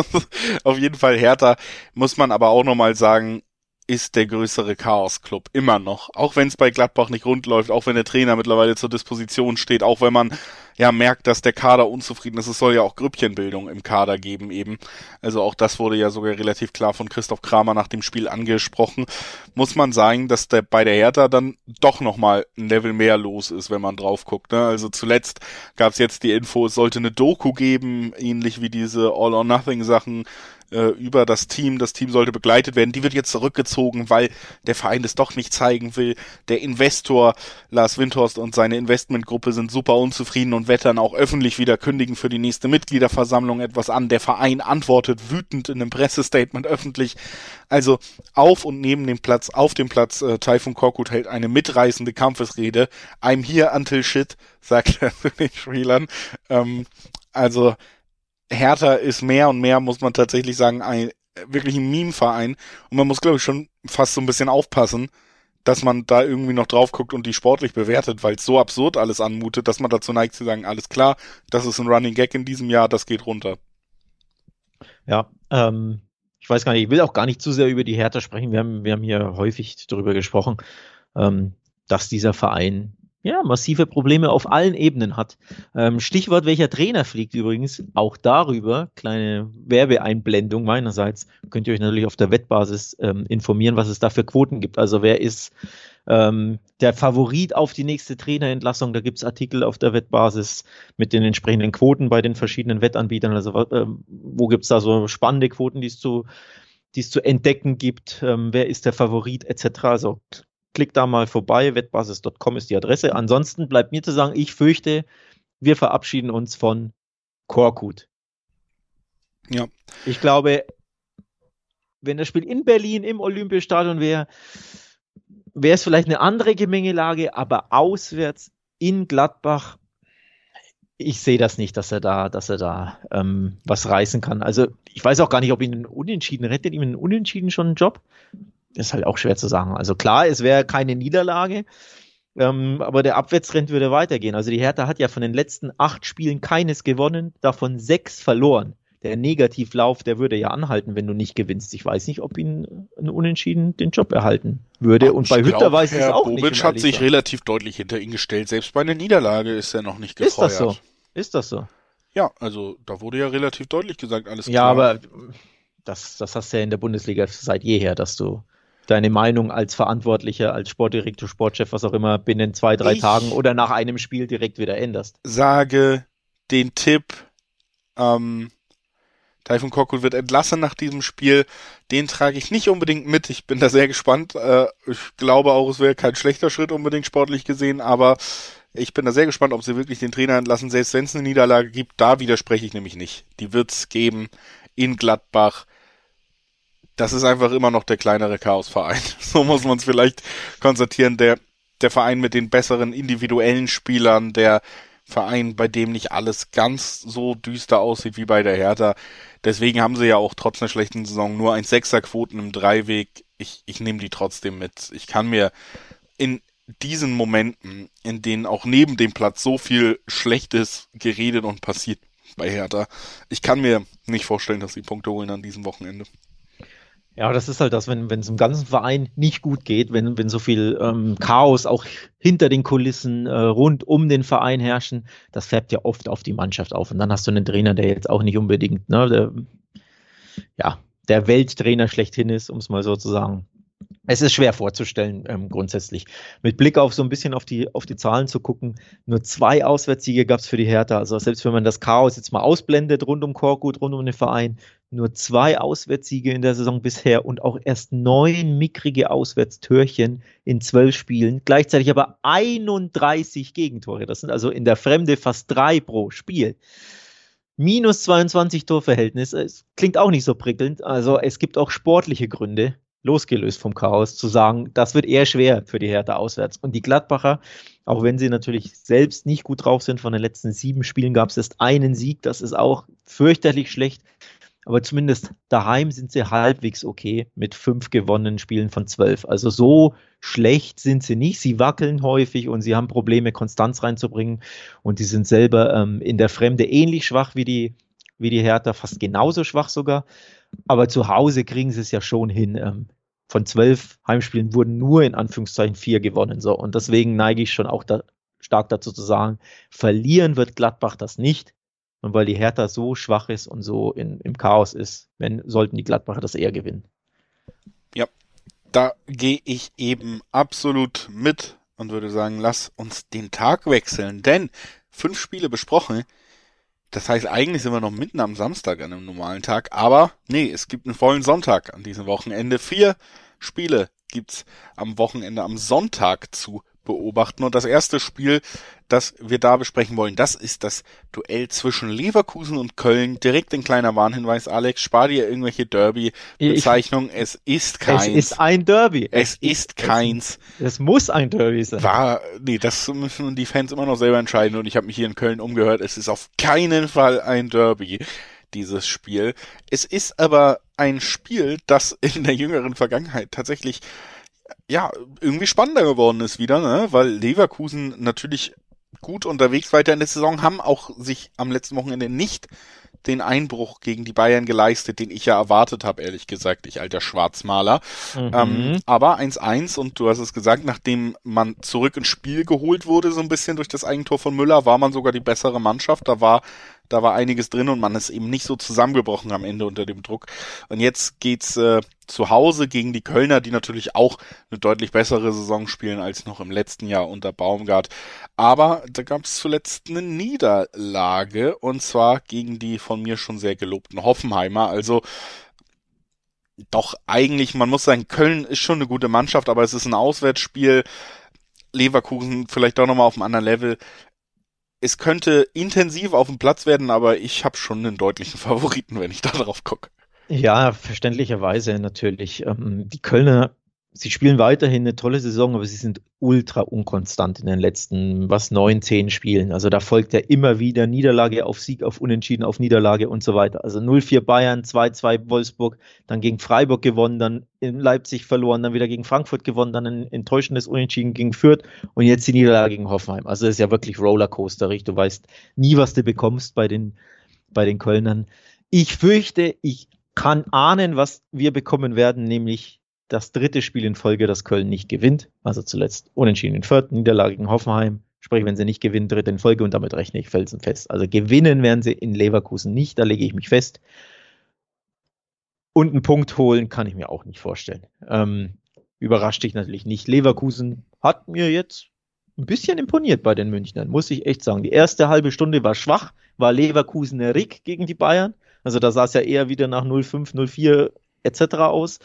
auf jeden Fall Hertha, muss man aber auch nochmal sagen, ist der größere Chaos-Club. Immer noch. Auch wenn es bei Gladbach nicht rund läuft, auch wenn der Trainer mittlerweile zur Disposition steht, auch wenn man ja merkt, dass der Kader unzufrieden ist. Es soll ja auch Grüppchenbildung im Kader geben eben. Also auch das wurde ja sogar relativ klar von Christoph Kramer nach dem Spiel angesprochen. Muss man sagen, dass der bei der Hertha dann doch nochmal ein Level mehr los ist, wenn man drauf guckt. Ne? Also zuletzt gab es jetzt die Info, es sollte eine Doku geben, ähnlich wie diese All-or-Nothing-Sachen äh, über das Team. Das Team sollte begleitet werden. Die wird jetzt zurückgezogen, weil der Verein das doch nicht zeigen will. Der Investor Lars Windhorst und seine Investmentgruppe sind super unzufrieden und wettern auch öffentlich wieder kündigen für die nächste Mitgliederversammlung etwas an. Der Verein antwortet wütend in einem Pressestatement öffentlich. Also auf und neben dem Platz, auf dem Platz, äh, Taifun Korkut hält eine mitreißende Kampfesrede. I'm here until shit, sagt er zu den Spielern. Ähm, also Hertha ist mehr und mehr, muss man tatsächlich sagen, ein wirklich ein Meme-Verein. Und man muss, glaube ich, schon fast so ein bisschen aufpassen, dass man da irgendwie noch drauf guckt und die sportlich bewertet, weil es so absurd alles anmutet, dass man dazu neigt zu sagen, alles klar, das ist ein Running Gag in diesem Jahr, das geht runter. Ja, ähm, ich weiß gar nicht, ich will auch gar nicht zu sehr über die Hertha sprechen. Wir haben, wir haben hier häufig darüber gesprochen, ähm, dass dieser Verein ja, massive Probleme auf allen Ebenen hat. Ähm, Stichwort, welcher Trainer fliegt übrigens, auch darüber, kleine Werbeeinblendung meinerseits, könnt ihr euch natürlich auf der Wettbasis ähm, informieren, was es da für Quoten gibt. Also wer ist ähm, der Favorit auf die nächste Trainerentlassung? Da gibt es Artikel auf der Wettbasis mit den entsprechenden Quoten bei den verschiedenen Wettanbietern. Also äh, wo gibt es da so spannende Quoten, die es zu die es zu entdecken gibt, ähm, wer ist der Favorit etc. Also Klick da mal vorbei. Wettbasis.com ist die Adresse. Ansonsten bleibt mir zu sagen, ich fürchte, wir verabschieden uns von Korkut. Ja. Ich glaube, wenn das Spiel in Berlin im Olympiastadion wäre, wäre es vielleicht eine andere Gemengelage, aber auswärts in Gladbach, ich sehe das nicht, dass er da, dass er da ähm, was reißen kann. Also ich weiß auch gar nicht, ob ihn ein Unentschieden rettet ihm ein Unentschieden schon einen Job ist halt auch schwer zu sagen. Also klar, es wäre keine Niederlage, ähm, aber der Abwärtstrend würde weitergehen. Also die Hertha hat ja von den letzten acht Spielen keines gewonnen, davon sechs verloren. Der Negativlauf, der würde ja anhalten, wenn du nicht gewinnst. Ich weiß nicht, ob ihn ein Unentschieden den Job erhalten würde. Und bei Hütter weiß ich es auch Bobic nicht. hat sich relativ deutlich hinter ihn gestellt. Selbst bei einer Niederlage ist er noch nicht gefeuert. Ist das so? Ist das so? Ja, also da wurde ja relativ deutlich gesagt, alles klar. Ja, aber das, das hast du ja in der Bundesliga seit jeher, dass du deine Meinung als Verantwortlicher, als Sportdirektor, Sportchef, was auch immer, binnen zwei, drei ich Tagen oder nach einem Spiel direkt wieder änderst. Sage den Tipp, ähm, Taifun Korkut wird entlassen nach diesem Spiel. Den trage ich nicht unbedingt mit. Ich bin da sehr gespannt. Äh, ich glaube auch, es wäre kein schlechter Schritt unbedingt sportlich gesehen, aber ich bin da sehr gespannt, ob sie wirklich den Trainer entlassen. Selbst wenn es eine Niederlage gibt, da widerspreche ich nämlich nicht. Die wird's geben in Gladbach das ist einfach immer noch der kleinere Chaosverein. So muss man es vielleicht konstatieren. Der, der Verein mit den besseren individuellen Spielern, der Verein, bei dem nicht alles ganz so düster aussieht wie bei der Hertha. Deswegen haben sie ja auch trotz einer schlechten Saison nur ein Sechserquoten im Dreiweg. Ich, ich nehme die trotzdem mit. Ich kann mir in diesen Momenten, in denen auch neben dem Platz so viel Schlechtes geredet und passiert bei Hertha, ich kann mir nicht vorstellen, dass sie Punkte holen an diesem Wochenende. Ja, das ist halt das, wenn es im ganzen Verein nicht gut geht, wenn wenn so viel ähm, Chaos auch hinter den Kulissen äh, rund um den Verein herrschen, das färbt ja oft auf die Mannschaft auf. Und dann hast du einen Trainer, der jetzt auch nicht unbedingt, ne, der, ja, der Welttrainer schlechthin ist, um es mal so zu sagen. Es ist schwer vorzustellen, ähm, grundsätzlich. Mit Blick auf so ein bisschen auf die, auf die Zahlen zu gucken, nur zwei Auswärtssiege gab es für die Hertha. Also selbst wenn man das Chaos jetzt mal ausblendet, rund um Korkut, rund um den Verein, nur zwei Auswärtssiege in der Saison bisher und auch erst neun mickrige Auswärtstörchen in zwölf Spielen, gleichzeitig aber 31 Gegentore. Das sind also in der Fremde fast drei pro Spiel. Minus 22 Torverhältnis, es klingt auch nicht so prickelnd. Also es gibt auch sportliche Gründe, losgelöst vom Chaos, zu sagen, das wird eher schwer für die Hertha auswärts. Und die Gladbacher, auch wenn sie natürlich selbst nicht gut drauf sind, von den letzten sieben Spielen gab es erst einen Sieg, das ist auch fürchterlich schlecht. Aber zumindest daheim sind sie halbwegs okay mit fünf gewonnenen Spielen von zwölf. Also so schlecht sind sie nicht. Sie wackeln häufig und sie haben Probleme, Konstanz reinzubringen. Und die sind selber ähm, in der Fremde ähnlich schwach wie die, wie die Hertha, fast genauso schwach sogar. Aber zu Hause kriegen sie es ja schon hin. Ähm, von zwölf Heimspielen wurden nur in Anführungszeichen vier gewonnen. So. Und deswegen neige ich schon auch da stark dazu zu sagen, verlieren wird Gladbach das nicht. Und weil die Hertha so schwach ist und so in, im Chaos ist, wenn, sollten die Gladbacher das eher gewinnen. Ja, da gehe ich eben absolut mit und würde sagen, lass uns den Tag wechseln. Denn fünf Spiele besprochen. Das heißt, eigentlich sind wir noch mitten am Samstag an einem normalen Tag. Aber nee, es gibt einen vollen Sonntag an diesem Wochenende. Vier Spiele gibt's am Wochenende am Sonntag zu beobachten. Und das erste Spiel, das wir da besprechen wollen, das ist das Duell zwischen Leverkusen und Köln. Direkt ein kleiner Warnhinweis, Alex, spar dir irgendwelche Derby-Bezeichnungen. Es ist keins. Es ist ein Derby. Es, es ist keins. Es, es, muss ein Derby sein. War, nee, das müssen die Fans immer noch selber entscheiden. Und ich habe mich hier in Köln umgehört. Es ist auf keinen Fall ein Derby dieses Spiel. Es ist aber ein Spiel, das in der jüngeren Vergangenheit tatsächlich ja, irgendwie spannender geworden ist wieder, ne? weil Leverkusen natürlich gut unterwegs weiter in der Saison haben, auch sich am letzten Wochenende nicht den Einbruch gegen die Bayern geleistet, den ich ja erwartet habe, ehrlich gesagt, ich alter Schwarzmaler. Mhm. Ähm, aber 1-1 und du hast es gesagt, nachdem man zurück ins Spiel geholt wurde, so ein bisschen durch das Eigentor von Müller, war man sogar die bessere Mannschaft. Da war da war einiges drin und man ist eben nicht so zusammengebrochen am Ende unter dem Druck. Und jetzt geht's äh, zu Hause gegen die Kölner, die natürlich auch eine deutlich bessere Saison spielen als noch im letzten Jahr unter Baumgart. Aber da gab es zuletzt eine Niederlage und zwar gegen die von mir schon sehr gelobten Hoffenheimer. Also doch eigentlich, man muss sagen, Köln ist schon eine gute Mannschaft, aber es ist ein Auswärtsspiel. Leverkusen vielleicht doch nochmal auf einem anderen Level es könnte intensiv auf dem Platz werden, aber ich habe schon einen deutlichen Favoriten, wenn ich da drauf gucke. Ja, verständlicherweise natürlich. Ähm, die Kölner sie spielen weiterhin eine tolle Saison, aber sie sind ultra unkonstant in den letzten, was, neun, zehn Spielen. Also da folgt ja immer wieder Niederlage auf Sieg, auf Unentschieden, auf Niederlage und so weiter. Also 0-4 Bayern, 2-2 Wolfsburg, dann gegen Freiburg gewonnen, dann in Leipzig verloren, dann wieder gegen Frankfurt gewonnen, dann ein enttäuschendes Unentschieden gegen Fürth und jetzt die Niederlage gegen Hoffenheim. Also das ist ja wirklich Rollercoasterig. Du weißt nie, was du bekommst bei den, bei den Kölnern. Ich fürchte, ich kann ahnen, was wir bekommen werden, nämlich das dritte Spiel in Folge, das Köln nicht gewinnt. Also zuletzt unentschieden in Fürth, Niederlage gegen Hoffenheim. Sprich, wenn sie nicht gewinnen, dritte in Folge und damit rechne ich felsenfest. Also gewinnen werden sie in Leverkusen nicht, da lege ich mich fest. Und einen Punkt holen kann ich mir auch nicht vorstellen. Ähm, überrascht dich natürlich nicht. Leverkusen hat mir jetzt ein bisschen imponiert bei den Münchnern, muss ich echt sagen. Die erste halbe Stunde war schwach, war Leverkusen Rick gegen die Bayern. Also da sah es ja eher wieder nach 0-5, 0-4 etc. aus.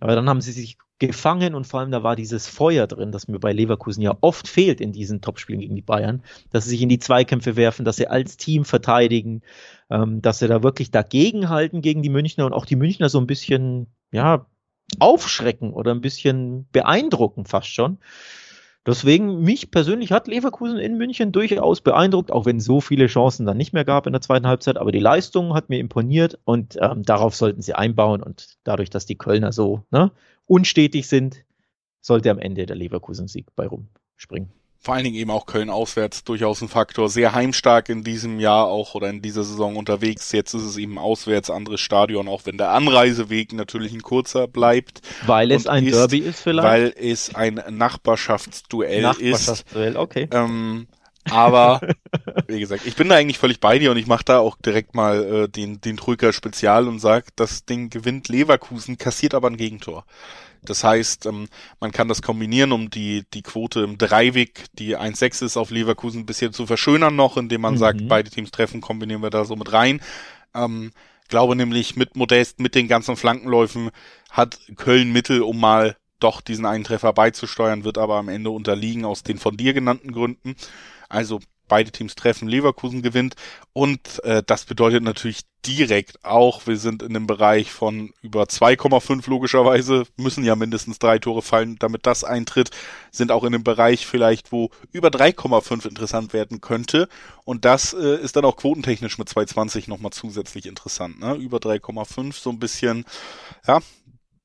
Aber dann haben sie sich gefangen und vor allem da war dieses Feuer drin, das mir bei Leverkusen ja oft fehlt in diesen Topspielen gegen die Bayern, dass sie sich in die Zweikämpfe werfen, dass sie als Team verteidigen, ähm, dass sie da wirklich dagegenhalten gegen die Münchner und auch die Münchner so ein bisschen, ja, aufschrecken oder ein bisschen beeindrucken fast schon. Deswegen, mich persönlich hat Leverkusen in München durchaus beeindruckt, auch wenn so viele Chancen dann nicht mehr gab in der zweiten Halbzeit. Aber die Leistung hat mir imponiert und ähm, darauf sollten sie einbauen. Und dadurch, dass die Kölner so ne, unstetig sind, sollte am Ende der Leverkusen-Sieg bei rumspringen vor allen Dingen eben auch Köln auswärts durchaus ein Faktor. Sehr heimstark in diesem Jahr auch oder in dieser Saison unterwegs. Jetzt ist es eben auswärts anderes Stadion, auch wenn der Anreiseweg natürlich ein kurzer bleibt. Weil es ein ist, Derby ist vielleicht? Weil es ein Nachbarschaftsduell, Nachbarschaftsduell ist. okay. Ähm, aber wie gesagt, ich bin da eigentlich völlig bei dir und ich mache da auch direkt mal äh, den den Trücker Spezial und sag, das Ding gewinnt Leverkusen, kassiert aber ein Gegentor. Das heißt, ähm, man kann das kombinieren, um die, die Quote im Dreiweg, die 1,6 ist auf Leverkusen, ein bisschen zu verschönern noch, indem man mhm. sagt, beide Teams treffen, kombinieren wir da so mit rein. Ähm, glaube nämlich, mit Modest, mit den ganzen Flankenläufen hat Köln Mittel, um mal doch diesen einen Treffer beizusteuern, wird aber am Ende unterliegen aus den von dir genannten Gründen. Also beide Teams treffen, Leverkusen gewinnt und äh, das bedeutet natürlich direkt auch, wir sind in dem Bereich von über 2,5 logischerweise, müssen ja mindestens drei Tore fallen, damit das eintritt, sind auch in dem Bereich vielleicht, wo über 3,5 interessant werden könnte und das äh, ist dann auch quotentechnisch mit 2,20 nochmal zusätzlich interessant, ne? über 3,5 so ein bisschen, ja,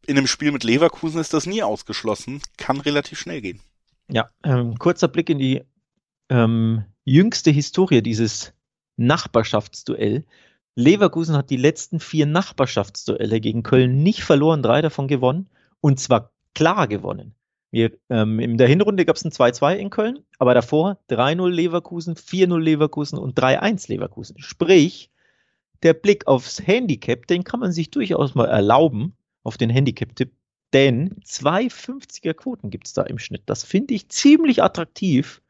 in einem Spiel mit Leverkusen ist das nie ausgeschlossen, kann relativ schnell gehen. Ja, ähm, kurzer Blick in die ähm, jüngste Historie, dieses Nachbarschaftsduell. Leverkusen hat die letzten vier Nachbarschaftsduelle gegen Köln nicht verloren, drei davon gewonnen und zwar klar gewonnen. Wir, ähm, in der Hinrunde gab es ein 2-2 in Köln, aber davor 3-0 Leverkusen, 4-0 Leverkusen und 3-1 Leverkusen. Sprich, der Blick aufs Handicap, den kann man sich durchaus mal erlauben, auf den Handicap-Tipp, denn 2,50er Quoten gibt es da im Schnitt. Das finde ich ziemlich attraktiv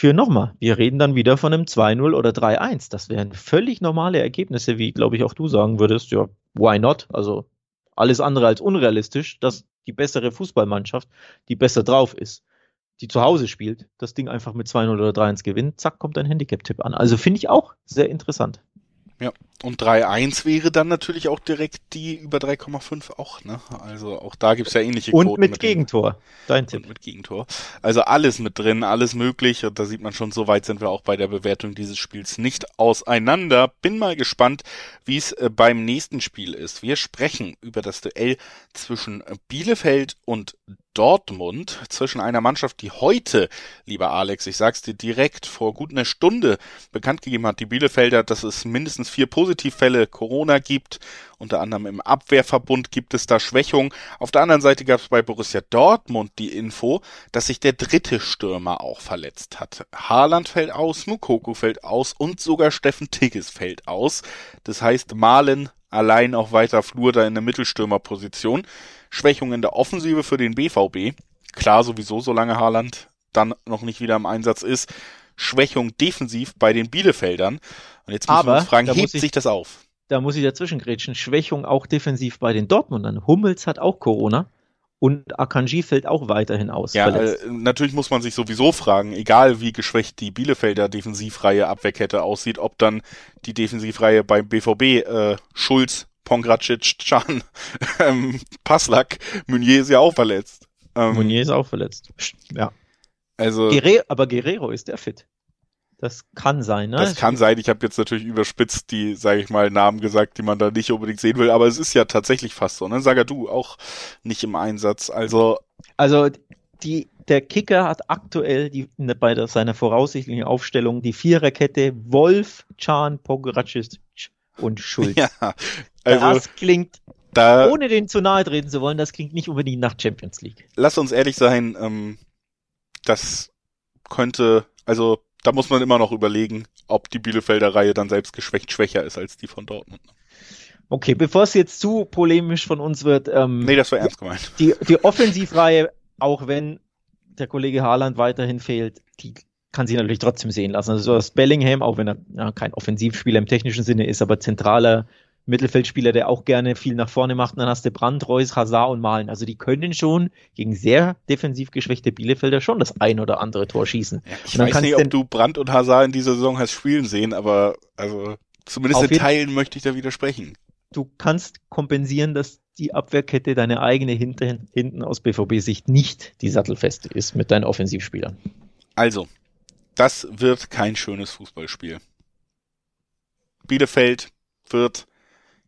für nochmal. Wir reden dann wieder von einem 2-0 oder 3-1. Das wären völlig normale Ergebnisse, wie, glaube ich, auch du sagen würdest. Ja, why not? Also alles andere als unrealistisch, dass die bessere Fußballmannschaft, die besser drauf ist, die zu Hause spielt, das Ding einfach mit 2-0 oder 3-1 gewinnt, zack, kommt ein Handicap-Tipp an. Also finde ich auch sehr interessant. Ja, und 3-1 wäre dann natürlich auch direkt die über 3,5 auch, ne? Also auch da gibt's ja ähnliche Quoten. Und mit, mit Gegentor, dein Tipp. Und mit Gegentor. Also alles mit drin, alles möglich. Und da sieht man schon, so weit sind wir auch bei der Bewertung dieses Spiels nicht auseinander. Bin mal gespannt, wie es äh, beim nächsten Spiel ist. Wir sprechen über das Duell zwischen Bielefeld und Dortmund zwischen einer Mannschaft, die heute, lieber Alex, ich sag's dir direkt vor gut einer Stunde bekannt gegeben hat, die Bielefelder, dass es mindestens vier Positivfälle Corona gibt. Unter anderem im Abwehrverbund gibt es da Schwächungen. Auf der anderen Seite gab es bei Borussia Dortmund die Info, dass sich der dritte Stürmer auch verletzt hat. Haaland fällt aus, Mukoko fällt aus und sogar Steffen Tigges fällt aus. Das heißt, Malen allein auf weiter Flur da in der Mittelstürmerposition. Schwächung in der Offensive für den BVB. Klar, sowieso, solange Haaland dann noch nicht wieder im Einsatz ist. Schwächung defensiv bei den Bielefeldern. Und jetzt müssen wir uns fragen, hebt ich, sich das auf? Da muss ich dazwischen grätschen. Schwächung auch defensiv bei den Dortmundern. Hummels hat auch Corona. Und Akanji fällt auch weiterhin aus. Ja, äh, natürlich muss man sich sowieso fragen, egal wie geschwächt die Bielefelder Defensivreihe Abwehrkette aussieht, ob dann die Defensivreihe beim BVB äh, Schulz, Pongracic, Can, ähm, Paslak, Meunier ist ja auch verletzt. Ähm, Meunier ist auch verletzt. Ja. Also, Guerrero, aber Guerrero ist der fit. Das kann sein, ne? Das kann sein. Ich habe jetzt natürlich überspitzt die, sage ich mal, Namen gesagt, die man da nicht unbedingt sehen will, aber es ist ja tatsächlich fast so. Ne? Saga du auch nicht im Einsatz. Also also die der Kicker hat aktuell die, bei der, seiner voraussichtlichen Aufstellung die Viererkette Wolf, Chan, Pogracic und Schulz. Ja, also das klingt da, ohne den zu nahe treten zu wollen, das klingt nicht unbedingt nach Champions League. Lass uns ehrlich sein, ähm, das könnte, also da muss man immer noch überlegen, ob die Bielefelder Reihe dann selbst geschwächt schwächer ist als die von Dortmund. Okay, bevor es jetzt zu polemisch von uns wird. Ähm, nee, das war ernst gemeint. Die, die Offensivreihe, auch wenn der Kollege Haaland weiterhin fehlt, die kann sich natürlich trotzdem sehen lassen. Also so Bellingham, auch wenn er ja, kein Offensivspieler im technischen Sinne ist, aber zentraler Mittelfeldspieler, der auch gerne viel nach vorne macht. Und dann hast du Brandt, Reus, Hazard und Malen. Also die können schon gegen sehr defensiv geschwächte Bielefelder schon das ein oder andere Tor schießen. Ja, ich weiß nicht, ob du Brandt und Hazard in dieser Saison hast spielen sehen, aber also zumindest in Teilen möchte ich da widersprechen. Du kannst kompensieren, dass die Abwehrkette deine eigene hinten, hinten aus BVB-Sicht nicht die sattelfeste ist mit deinen Offensivspielern. Also, das wird kein schönes Fußballspiel. Bielefeld wird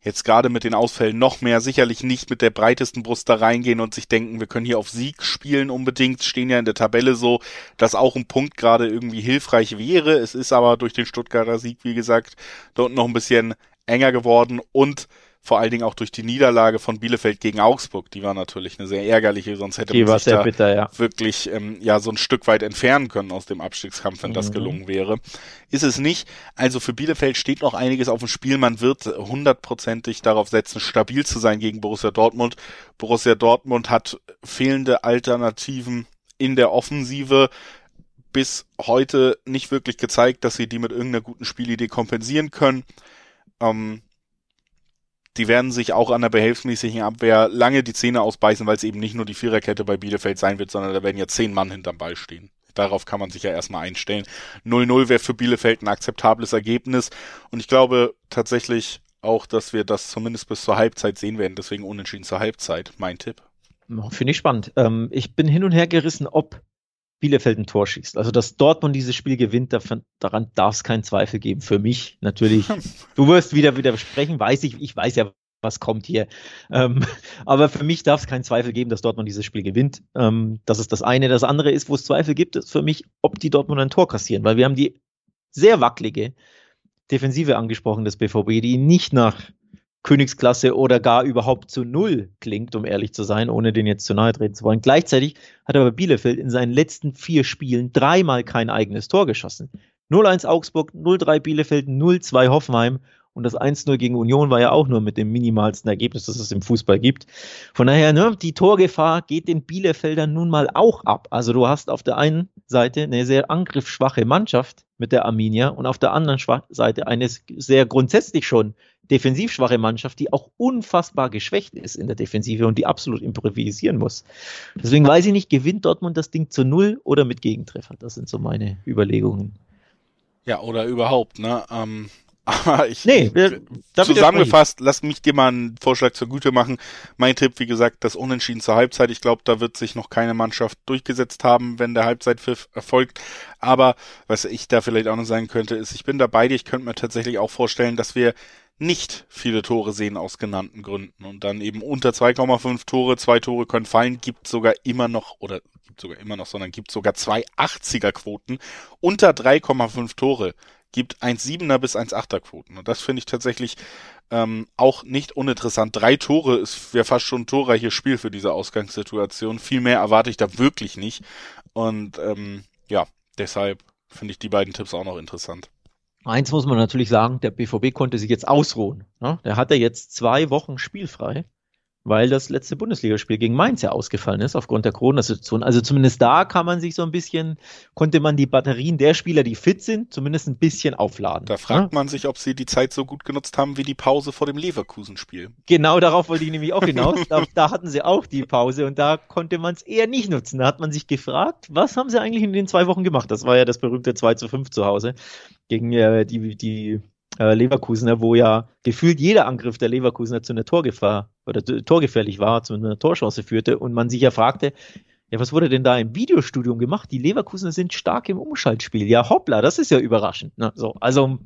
jetzt gerade mit den Ausfällen noch mehr sicherlich nicht mit der breitesten Brust da reingehen und sich denken, wir können hier auf Sieg spielen unbedingt, stehen ja in der Tabelle so, dass auch ein Punkt gerade irgendwie hilfreich wäre. Es ist aber durch den Stuttgarter Sieg, wie gesagt, dort noch ein bisschen enger geworden und vor allen Dingen auch durch die Niederlage von Bielefeld gegen Augsburg, die war natürlich eine sehr ärgerliche, sonst hätte die man sich da bitter, ja. wirklich ähm, ja so ein Stück weit entfernen können aus dem Abstiegskampf, wenn mhm. das gelungen wäre. Ist es nicht. Also für Bielefeld steht noch einiges auf dem Spiel. Man wird hundertprozentig darauf setzen, stabil zu sein gegen Borussia Dortmund. Borussia Dortmund hat fehlende Alternativen in der Offensive bis heute nicht wirklich gezeigt, dass sie die mit irgendeiner guten Spielidee kompensieren können. Ähm, die werden sich auch an der behelfsmäßigen Abwehr lange die Zähne ausbeißen, weil es eben nicht nur die Viererkette bei Bielefeld sein wird, sondern da werden ja zehn Mann hinterm Ball stehen. Darauf kann man sich ja erstmal einstellen. 0-0 wäre für Bielefeld ein akzeptables Ergebnis und ich glaube tatsächlich auch, dass wir das zumindest bis zur Halbzeit sehen werden, deswegen unentschieden zur Halbzeit, mein Tipp. Finde ich spannend. Ähm, ich bin hin und her gerissen, ob Bielefeld ein Tor schießt. Also, dass Dortmund dieses Spiel gewinnt, davon, daran darf es keinen Zweifel geben. Für mich natürlich. du wirst wieder widersprechen, weiß ich. Ich weiß ja, was kommt hier. Ähm, aber für mich darf es keinen Zweifel geben, dass Dortmund dieses Spiel gewinnt. Ähm, das ist das eine. Das andere ist, wo es Zweifel gibt, ist für mich, ob die Dortmund ein Tor kassieren, weil wir haben die sehr wackelige Defensive angesprochen des BVB, die nicht nach Königsklasse oder gar überhaupt zu Null klingt, um ehrlich zu sein, ohne den jetzt zu nahe treten zu wollen. Gleichzeitig hat aber Bielefeld in seinen letzten vier Spielen dreimal kein eigenes Tor geschossen. 0-1 Augsburg, 0-3 Bielefeld, 0-2 Hoffenheim und das 1-0 gegen Union war ja auch nur mit dem minimalsten Ergebnis, das es im Fußball gibt. Von daher, ne, die Torgefahr geht den Bielefeldern nun mal auch ab. Also du hast auf der einen Seite eine sehr angriffsschwache Mannschaft mit der Arminia und auf der anderen Seite eine sehr grundsätzlich schon defensiv schwache Mannschaft, die auch unfassbar geschwächt ist in der Defensive und die absolut improvisieren muss. Deswegen weiß ich nicht, gewinnt Dortmund das Ding zu null oder mit Gegentreffer? Das sind so meine Überlegungen. Ja, oder überhaupt, ne? Ähm, aber ich, nee, wir, zusammengefasst, lass mich dir mal einen Vorschlag zur Güte machen. Mein Tipp, wie gesagt, das Unentschieden zur Halbzeit. Ich glaube, da wird sich noch keine Mannschaft durchgesetzt haben, wenn der Halbzeitpfiff erfolgt. Aber was ich da vielleicht auch noch sagen könnte, ist, ich bin dabei, ich könnte mir tatsächlich auch vorstellen, dass wir nicht viele Tore sehen aus genannten Gründen und dann eben unter 2,5 Tore, zwei Tore können fallen, gibt sogar immer noch oder gibt sogar immer noch, sondern gibt sogar zwei 80er Quoten unter 3,5 Tore gibt 1,7er bis 1,8er Quoten. Und das finde ich tatsächlich ähm, auch nicht uninteressant. Drei Tore ist wäre fast schon ein torreiches Spiel für diese Ausgangssituation. Viel mehr erwarte ich da wirklich nicht. Und ähm, ja, deshalb finde ich die beiden Tipps auch noch interessant. Eins muss man natürlich sagen, der BVB konnte sich jetzt ausruhen. Ne? Der hatte jetzt zwei Wochen spielfrei weil das letzte Bundesligaspiel gegen Mainz ja ausgefallen ist aufgrund der Corona-Situation. Also zumindest da kann man sich so ein bisschen, konnte man die Batterien der Spieler, die fit sind, zumindest ein bisschen aufladen. Da fragt ja? man sich, ob sie die Zeit so gut genutzt haben wie die Pause vor dem Leverkusen-Spiel. Genau, darauf wollte ich nämlich auch hinaus. da, da, hatten sie auch die Pause und da konnte man es eher nicht nutzen. Da hat man sich gefragt, was haben sie eigentlich in den zwei Wochen gemacht? Das war ja das berühmte 2 zu 5 zu Hause gegen äh, die, die äh, Leverkusener, wo ja gefühlt jeder Angriff der Leverkusener zu einer Torgefahr oder torgefährlich war, zu einer Torchance führte und man sich ja fragte, ja, was wurde denn da im Videostudium gemacht? Die Leverkusener sind stark im Umschaltspiel. Ja, hoppla, das ist ja überraschend. Ne? So, also,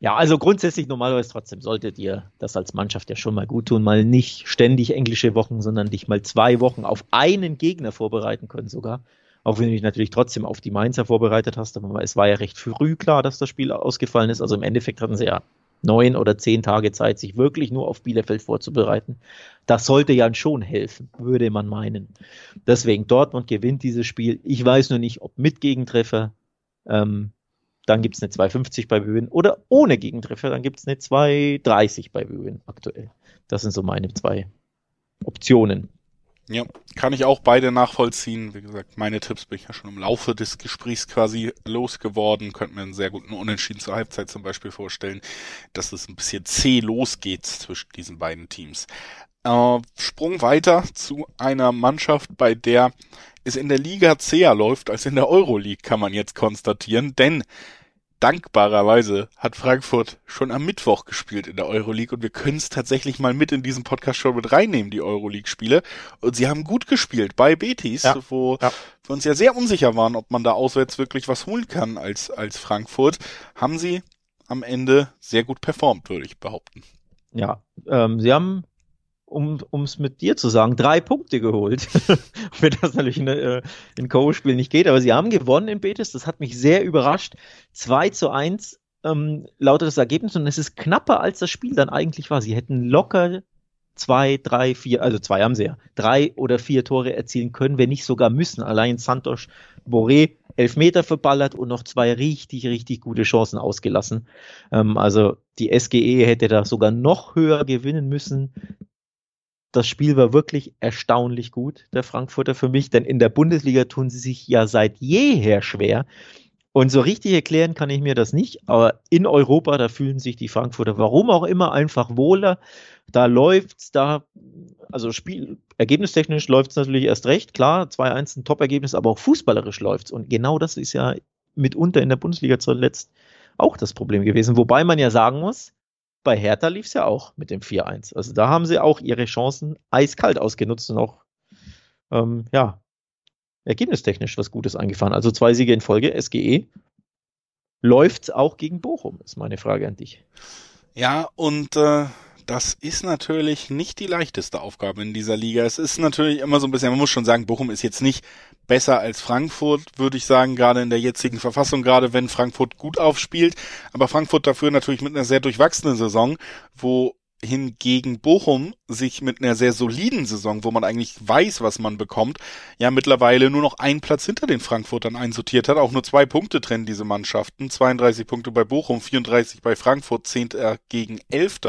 ja, also grundsätzlich normalerweise trotzdem solltet ihr das als Mannschaft ja schon mal gut tun, mal nicht ständig englische Wochen, sondern dich mal zwei Wochen auf einen Gegner vorbereiten können sogar. Auch wenn du dich natürlich trotzdem auf die Mainzer vorbereitet hast, aber es war ja recht früh klar, dass das Spiel ausgefallen ist. Also im Endeffekt hatten sie ja neun oder zehn Tage Zeit, sich wirklich nur auf Bielefeld vorzubereiten. Das sollte ja schon helfen, würde man meinen. Deswegen Dortmund gewinnt dieses Spiel. Ich weiß nur nicht, ob mit Gegentreffer. Ähm, dann gibt es eine 2,50 bei Böwen oder ohne Gegentreffer, dann gibt es eine 2,30 bei Böwen aktuell. Das sind so meine zwei Optionen. Ja, kann ich auch beide nachvollziehen. Wie gesagt, meine Tipps bin ich ja schon im Laufe des Gesprächs quasi losgeworden. Könnte mir einen sehr guten Unentschieden zur Halbzeit zum Beispiel vorstellen, dass es ein bisschen zäh losgeht zwischen diesen beiden Teams. Äh, Sprung weiter zu einer Mannschaft, bei der es in der Liga zäher läuft als in der Euroleague, kann man jetzt konstatieren, denn dankbarerweise hat Frankfurt schon am Mittwoch gespielt in der Euroleague und wir können es tatsächlich mal mit in diesen Podcast schon mit reinnehmen, die Euroleague-Spiele. Und sie haben gut gespielt bei Betis, ja, wo ja. wir uns ja sehr unsicher waren, ob man da auswärts wirklich was holen kann als, als Frankfurt. Haben sie am Ende sehr gut performt, würde ich behaupten. Ja, ähm, sie haben um es mit dir zu sagen, drei Punkte geholt. Wenn das natürlich in, äh, in Co-Spiel nicht geht, aber sie haben gewonnen in Betis, das hat mich sehr überrascht. 2 zu 1 ähm, lautet das Ergebnis und es ist knapper, als das Spiel dann eigentlich war. Sie hätten locker zwei, drei, vier, also zwei haben sie ja, drei oder vier Tore erzielen können, wenn nicht sogar müssen. Allein Santos Boré elf Meter verballert und noch zwei richtig, richtig gute Chancen ausgelassen. Ähm, also die SGE hätte da sogar noch höher gewinnen müssen das Spiel war wirklich erstaunlich gut, der Frankfurter für mich, denn in der Bundesliga tun sie sich ja seit jeher schwer. Und so richtig erklären kann ich mir das nicht, aber in Europa, da fühlen sich die Frankfurter, warum auch immer, einfach wohler. Da läuft's, da, also Spiel, ergebnistechnisch läuft's natürlich erst recht, klar, 2-1 ein Top-Ergebnis, aber auch fußballerisch läuft's. Und genau das ist ja mitunter in der Bundesliga zuletzt auch das Problem gewesen. Wobei man ja sagen muss, bei Hertha lief es ja auch mit dem 4-1. Also da haben sie auch ihre Chancen eiskalt ausgenutzt und auch, ähm, ja, ergebnistechnisch was Gutes eingefahren. Also zwei Siege in Folge, SGE. Läuft auch gegen Bochum, ist meine Frage an dich. Ja, und äh, das ist natürlich nicht die leichteste Aufgabe in dieser Liga. Es ist natürlich immer so ein bisschen, man muss schon sagen, Bochum ist jetzt nicht besser als Frankfurt, würde ich sagen, gerade in der jetzigen Verfassung, gerade wenn Frankfurt gut aufspielt. Aber Frankfurt dafür natürlich mit einer sehr durchwachsenen Saison, wo hingegen Bochum sich mit einer sehr soliden Saison, wo man eigentlich weiß, was man bekommt, ja mittlerweile nur noch einen Platz hinter den Frankfurtern einsortiert hat. Auch nur zwei Punkte trennen diese Mannschaften. 32 Punkte bei Bochum, 34 bei Frankfurt, 10. gegen 11.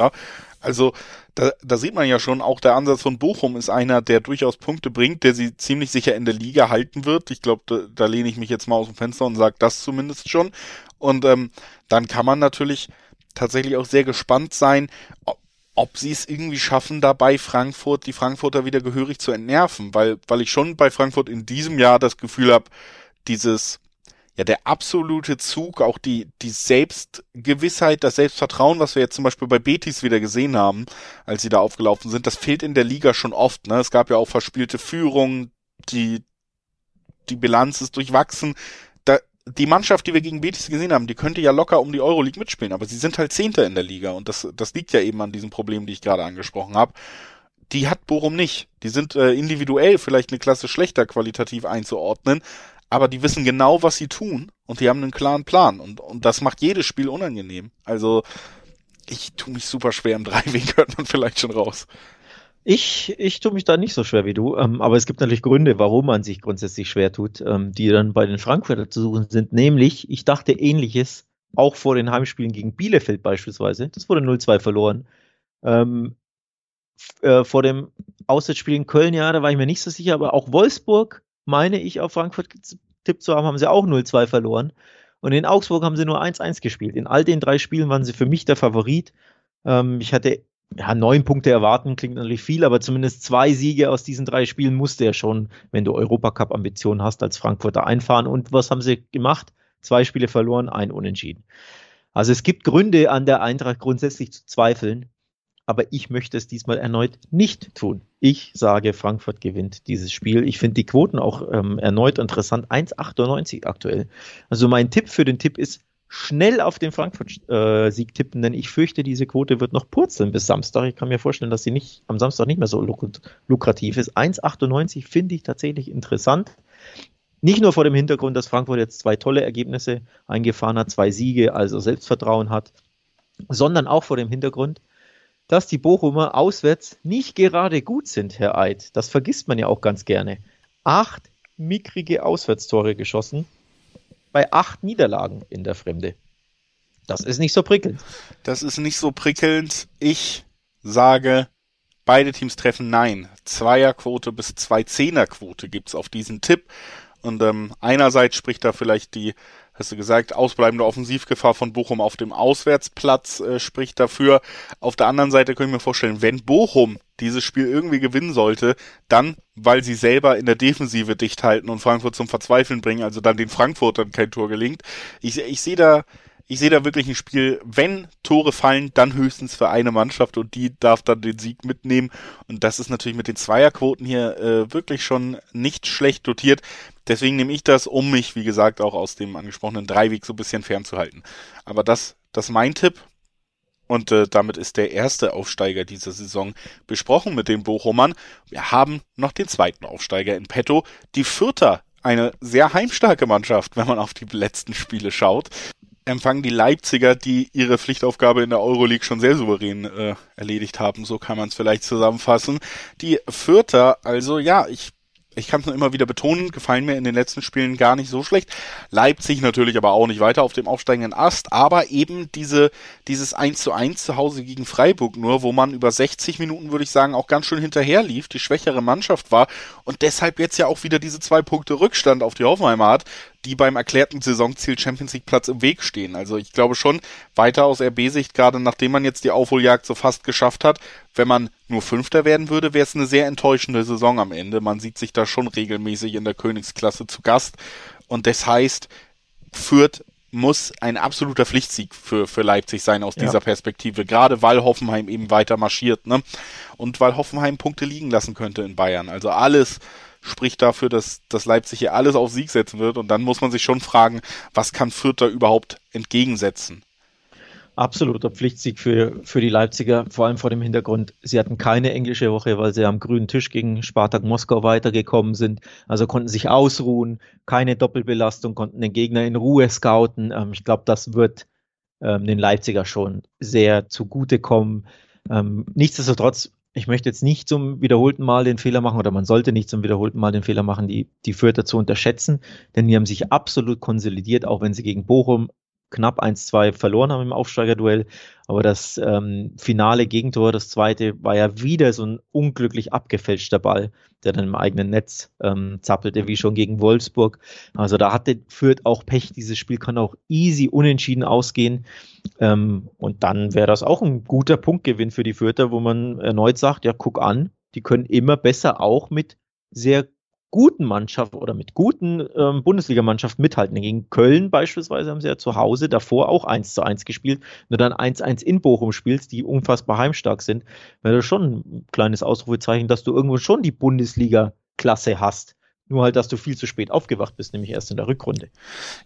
Also da, da sieht man ja schon, auch der Ansatz von Bochum ist einer, der durchaus Punkte bringt, der sie ziemlich sicher in der Liga halten wird. Ich glaube, da, da lehne ich mich jetzt mal aus dem Fenster und sage das zumindest schon. Und ähm, dann kann man natürlich tatsächlich auch sehr gespannt sein, ob, ob sie es irgendwie schaffen, dabei Frankfurt, die Frankfurter wieder gehörig zu entnerven, weil, weil ich schon bei Frankfurt in diesem Jahr das Gefühl habe, dieses ja der absolute Zug, auch die, die Selbstgewissheit, das Selbstvertrauen, was wir jetzt zum Beispiel bei Betis wieder gesehen haben, als sie da aufgelaufen sind, das fehlt in der Liga schon oft. Ne? Es gab ja auch verspielte Führungen, die, die Bilanz ist durchwachsen. Die Mannschaft, die wir gegen Betis gesehen haben, die könnte ja locker um die Euroleague mitspielen, aber sie sind halt Zehnter in der Liga und das, das liegt ja eben an diesem Problem, die ich gerade angesprochen habe. Die hat Bochum nicht. Die sind äh, individuell vielleicht eine Klasse schlechter qualitativ einzuordnen, aber die wissen genau, was sie tun und die haben einen klaren Plan und, und das macht jedes Spiel unangenehm. Also ich tue mich super schwer im Dreiweg, hört man vielleicht schon raus. Ich, ich tue mich da nicht so schwer wie du, ähm, aber es gibt natürlich Gründe, warum man sich grundsätzlich schwer tut, ähm, die dann bei den Frankfurter zu suchen sind. Nämlich, ich dachte ähnliches, auch vor den Heimspielen gegen Bielefeld beispielsweise. Das wurde 0-2 verloren. Ähm, äh, vor dem Auswärtsspiel in Köln, ja, da war ich mir nicht so sicher, aber auch Wolfsburg meine ich, auf Frankfurt getippt zu haben, haben sie auch 0-2 verloren. Und in Augsburg haben sie nur 1-1 gespielt. In all den drei Spielen waren sie für mich der Favorit. Ähm, ich hatte ja, neun Punkte erwarten, klingt natürlich viel, aber zumindest zwei Siege aus diesen drei Spielen musste er schon, wenn du Europacup-Ambitionen hast, als Frankfurter einfahren. Und was haben sie gemacht? Zwei Spiele verloren, ein Unentschieden. Also es gibt Gründe an der Eintracht grundsätzlich zu zweifeln aber ich möchte es diesmal erneut nicht tun. Ich sage, Frankfurt gewinnt dieses Spiel. Ich finde die Quoten auch ähm, erneut interessant. 1,98 aktuell. Also mein Tipp für den Tipp ist, schnell auf den Frankfurt-Sieg äh, tippen, denn ich fürchte, diese Quote wird noch purzeln bis Samstag. Ich kann mir vorstellen, dass sie nicht am Samstag nicht mehr so luk lukrativ ist. 1,98 finde ich tatsächlich interessant. Nicht nur vor dem Hintergrund, dass Frankfurt jetzt zwei tolle Ergebnisse eingefahren hat, zwei Siege, also Selbstvertrauen hat, sondern auch vor dem Hintergrund, dass die Bochumer auswärts nicht gerade gut sind, Herr Eid. Das vergisst man ja auch ganz gerne. Acht mickrige Auswärtstore geschossen bei acht Niederlagen in der Fremde. Das ist nicht so prickelnd. Das ist nicht so prickelnd. Ich sage, beide Teams treffen Nein. Zweierquote bis zwei Zehnerquote gibt's auf diesen Tipp. Und ähm, einerseits spricht da vielleicht die hast du gesagt, ausbleibende Offensivgefahr von Bochum auf dem Auswärtsplatz äh, spricht dafür. Auf der anderen Seite können mir vorstellen, wenn Bochum dieses Spiel irgendwie gewinnen sollte, dann, weil sie selber in der Defensive dicht halten und Frankfurt zum Verzweifeln bringen, also dann den Frankfurtern kein Tor gelingt. Ich, ich sehe da, ich sehe da wirklich ein Spiel, wenn Tore fallen, dann höchstens für eine Mannschaft und die darf dann den Sieg mitnehmen. Und das ist natürlich mit den Zweierquoten hier äh, wirklich schon nicht schlecht dotiert. Deswegen nehme ich das, um mich, wie gesagt, auch aus dem angesprochenen Dreiweg so ein bisschen fernzuhalten. Aber das, das ist mein Tipp. Und äh, damit ist der erste Aufsteiger dieser Saison besprochen mit den Bochumern. Wir haben noch den zweiten Aufsteiger in petto. Die Vierter, eine sehr heimstarke Mannschaft, wenn man auf die letzten Spiele schaut. Empfangen die Leipziger, die ihre Pflichtaufgabe in der Euroleague schon sehr souverän äh, erledigt haben. So kann man es vielleicht zusammenfassen. Die Vierter, also ja, ich ich kann es nur immer wieder betonen, gefallen mir in den letzten Spielen gar nicht so schlecht. Leipzig natürlich aber auch nicht weiter auf dem aufsteigenden Ast, aber eben diese, dieses 1 zu 1 zu Hause gegen Freiburg nur, wo man über 60 Minuten, würde ich sagen, auch ganz schön hinterher lief, die schwächere Mannschaft war und deshalb jetzt ja auch wieder diese zwei Punkte Rückstand auf die Hoffenheimer hat, die beim erklärten Saisonziel Champions League Platz im Weg stehen. Also ich glaube schon, weiter aus RB-Sicht, gerade nachdem man jetzt die Aufholjagd so fast geschafft hat, wenn man nur Fünfter werden würde, wäre es eine sehr enttäuschende Saison am Ende. Man sieht sich da schon regelmäßig in der Königsklasse zu Gast. Und das heißt, Fürth muss ein absoluter Pflichtsieg für, für Leipzig sein aus ja. dieser Perspektive. Gerade weil Hoffenheim eben weiter marschiert, ne? Und weil Hoffenheim Punkte liegen lassen könnte in Bayern. Also alles spricht dafür, dass, dass Leipzig hier alles auf Sieg setzen wird. Und dann muss man sich schon fragen, was kann Fürth da überhaupt entgegensetzen? Absoluter Pflichtsieg für, für die Leipziger, vor allem vor dem Hintergrund, sie hatten keine englische Woche, weil sie am grünen Tisch gegen Spartak Moskau weitergekommen sind. Also konnten sich ausruhen, keine Doppelbelastung, konnten den Gegner in Ruhe scouten. Ähm, ich glaube, das wird ähm, den Leipziger schon sehr zugutekommen. Ähm, nichtsdestotrotz, ich möchte jetzt nicht zum wiederholten Mal den Fehler machen oder man sollte nicht zum wiederholten Mal den Fehler machen, die, die Fürther zu unterschätzen, denn die haben sich absolut konsolidiert, auch wenn sie gegen Bochum knapp 1-2 verloren haben im Aufsteigerduell. Aber das ähm, finale Gegentor, das zweite, war ja wieder so ein unglücklich abgefälschter Ball, der dann im eigenen Netz ähm, zappelte, wie schon gegen Wolfsburg. Also da hatte Fürth auch Pech. Dieses Spiel kann auch easy unentschieden ausgehen. Ähm, und dann wäre das auch ein guter Punktgewinn für die Fürther, wo man erneut sagt, ja, guck an, die können immer besser auch mit sehr guten Mannschaft oder mit guten ähm, Bundesligamannschaften mithalten. Gegen Köln beispielsweise haben sie ja zu Hause davor auch 1 zu 1 gespielt. Nur dann 1-1 in Bochum spielst, die unfassbar heimstark sind, wäre das schon ein kleines Ausrufezeichen, dass du irgendwo schon die Bundesliga-Klasse hast. Nur halt, dass du viel zu spät aufgewacht bist, nämlich erst in der Rückrunde.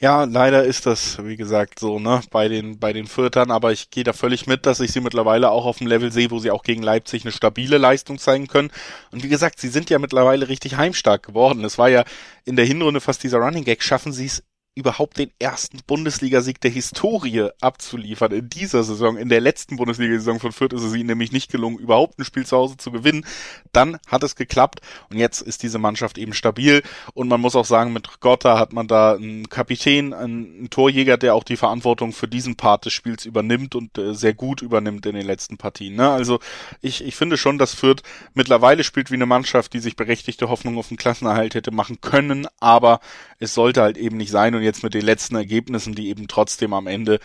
Ja, leider ist das, wie gesagt, so, ne, bei den, bei den Fürtern, aber ich gehe da völlig mit, dass ich sie mittlerweile auch auf dem Level sehe, wo sie auch gegen Leipzig eine stabile Leistung zeigen können. Und wie gesagt, sie sind ja mittlerweile richtig heimstark geworden. Es war ja in der Hinrunde fast dieser Running Gag, schaffen sie es überhaupt den ersten Bundesligasieg der Historie abzuliefern in dieser Saison. In der letzten Bundesliga-Saison von Fürth ist es ihnen nämlich nicht gelungen, überhaupt ein Spiel zu Hause zu gewinnen. Dann hat es geklappt und jetzt ist diese Mannschaft eben stabil und man muss auch sagen, mit Gotta hat man da einen Kapitän, einen, Torjäger, der auch die Verantwortung für diesen Part des Spiels übernimmt und äh, sehr gut übernimmt in den letzten Partien. Ne? Also ich, ich finde schon, dass Fürth mittlerweile spielt wie eine Mannschaft, die sich berechtigte Hoffnung auf den Klassenerhalt hätte machen können, aber es sollte halt eben nicht sein und jetzt mit den letzten Ergebnissen, die eben trotzdem am Ende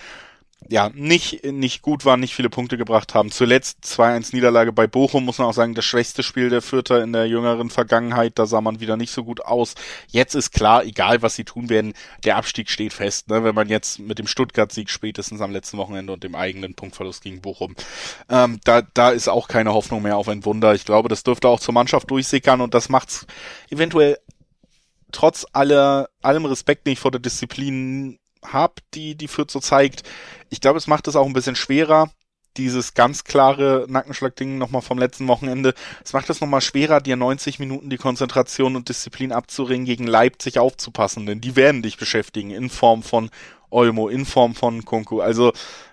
ja, nicht, nicht gut waren, nicht viele Punkte gebracht haben. Zuletzt 2-1 Niederlage bei Bochum, muss man auch sagen, das schwächste Spiel der Vierter in der jüngeren Vergangenheit, da sah man wieder nicht so gut aus. Jetzt ist klar, egal was sie tun werden, der Abstieg steht fest, ne? wenn man jetzt mit dem Stuttgart-Sieg spätestens am letzten Wochenende und dem eigenen Punktverlust gegen Bochum, ähm, da, da ist auch keine Hoffnung mehr auf ein Wunder. Ich glaube, das dürfte auch zur Mannschaft durchsickern und das macht's eventuell trotz aller, allem Respekt, den ich vor der Disziplin habe, die die Fürth so zeigt, ich glaube, es macht es auch ein bisschen schwerer, dieses ganz klare Nackenschlag-Ding nochmal vom letzten Wochenende. Es macht es nochmal schwerer, dir 90 Minuten die Konzentration und Disziplin abzuringen, gegen Leipzig aufzupassen, denn die werden dich beschäftigen in Form von Olmo, in Form von Kunku. Also,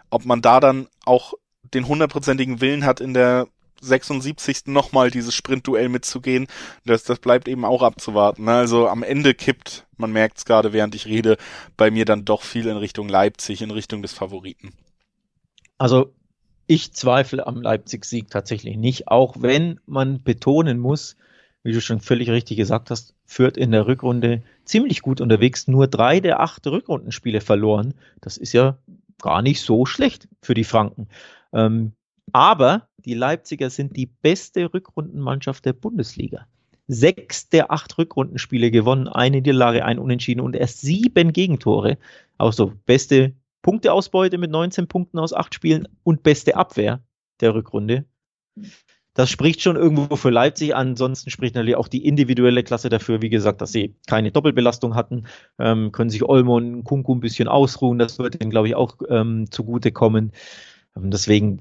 ob man da dann auch den hundertprozentigen Willen hat, in der 76. nochmal dieses Sprintduell mitzugehen, das, das bleibt eben auch abzuwarten. Ne? Also am Ende kippt, man merkt es gerade, während ich rede, bei mir dann doch viel in Richtung Leipzig, in Richtung des Favoriten. Also ich zweifle am Leipzig-Sieg tatsächlich nicht, auch wenn man betonen muss, wie du schon völlig richtig gesagt hast, führt in der Rückrunde ziemlich gut unterwegs, nur drei der acht Rückrundenspiele verloren. Das ist ja gar nicht so schlecht für die Franken. Ähm, aber die Leipziger sind die beste Rückrundenmannschaft der Bundesliga. Sechs der acht Rückrundenspiele gewonnen, eine Niederlage, ein Unentschieden und erst sieben Gegentore. Auch so beste Punkteausbeute mit 19 Punkten aus acht Spielen und beste Abwehr der Rückrunde. Das spricht schon irgendwo für Leipzig. Ansonsten spricht natürlich auch die individuelle Klasse dafür, wie gesagt, dass sie keine Doppelbelastung hatten, ähm, können sich Olmo und Kunku ein bisschen ausruhen. Das wird ihnen, glaube ich, auch ähm, zugutekommen. Ähm, deswegen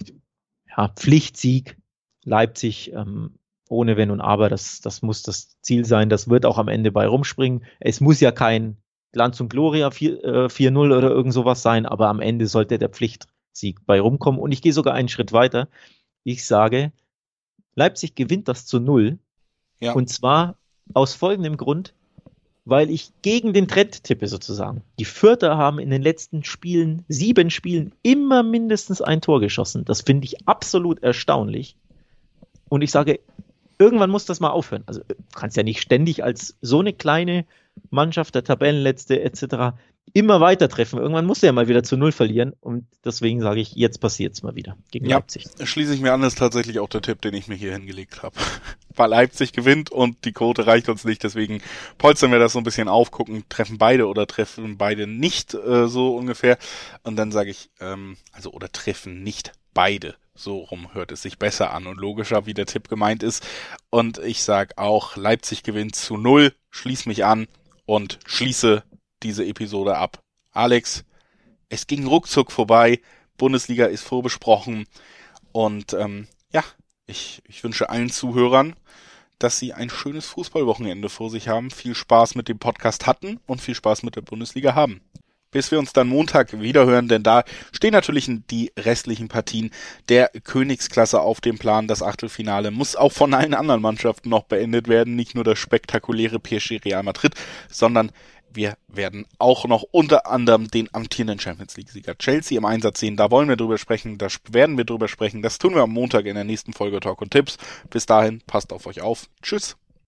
ja, Pflichtsieg Leipzig ähm, ohne Wenn und Aber. Das, das muss das Ziel sein. Das wird auch am Ende bei rumspringen. Es muss ja kein Glanz und Gloria 4-0 äh, oder irgend sowas sein, aber am Ende sollte der Pflichtsieg bei rumkommen. Und ich gehe sogar einen Schritt weiter. Ich sage, Leipzig gewinnt das zu null. Ja. Und zwar aus folgendem Grund weil ich gegen den Trend tippe sozusagen. Die Fürther haben in den letzten Spielen, sieben Spielen, immer mindestens ein Tor geschossen. Das finde ich absolut erstaunlich. Und ich sage, irgendwann muss das mal aufhören. Also kannst ja nicht ständig als so eine kleine Mannschaft, der Tabellenletzte etc immer weiter treffen. Irgendwann muss er ja mal wieder zu Null verlieren und deswegen sage ich, jetzt passiert es mal wieder gegen ja, Leipzig. Schließe ich mir an, ist tatsächlich auch der Tipp, den ich mir hier hingelegt habe. Weil Leipzig gewinnt und die Quote reicht uns nicht, deswegen polstern wir das so ein bisschen auf, gucken, treffen beide oder treffen beide nicht äh, so ungefähr. Und dann sage ich, ähm, also oder treffen nicht beide. So rum hört es sich besser an und logischer, wie der Tipp gemeint ist. Und ich sage auch, Leipzig gewinnt zu null, schließ mich an und schließe diese Episode ab. Alex, es ging ruckzuck vorbei. Bundesliga ist vorbesprochen. Und ähm, ja, ich, ich wünsche allen Zuhörern, dass sie ein schönes Fußballwochenende vor sich haben, viel Spaß mit dem Podcast hatten und viel Spaß mit der Bundesliga haben. bis wir uns dann Montag wiederhören, denn da stehen natürlich die restlichen Partien der Königsklasse auf dem Plan. Das Achtelfinale muss auch von allen anderen Mannschaften noch beendet werden, nicht nur das spektakuläre PSG Real Madrid, sondern wir werden auch noch unter anderem den amtierenden Champions League-Sieger Chelsea im Einsatz sehen. Da wollen wir drüber sprechen, da werden wir drüber sprechen. Das tun wir am Montag in der nächsten Folge Talk und Tipps. Bis dahin, passt auf euch auf. Tschüss.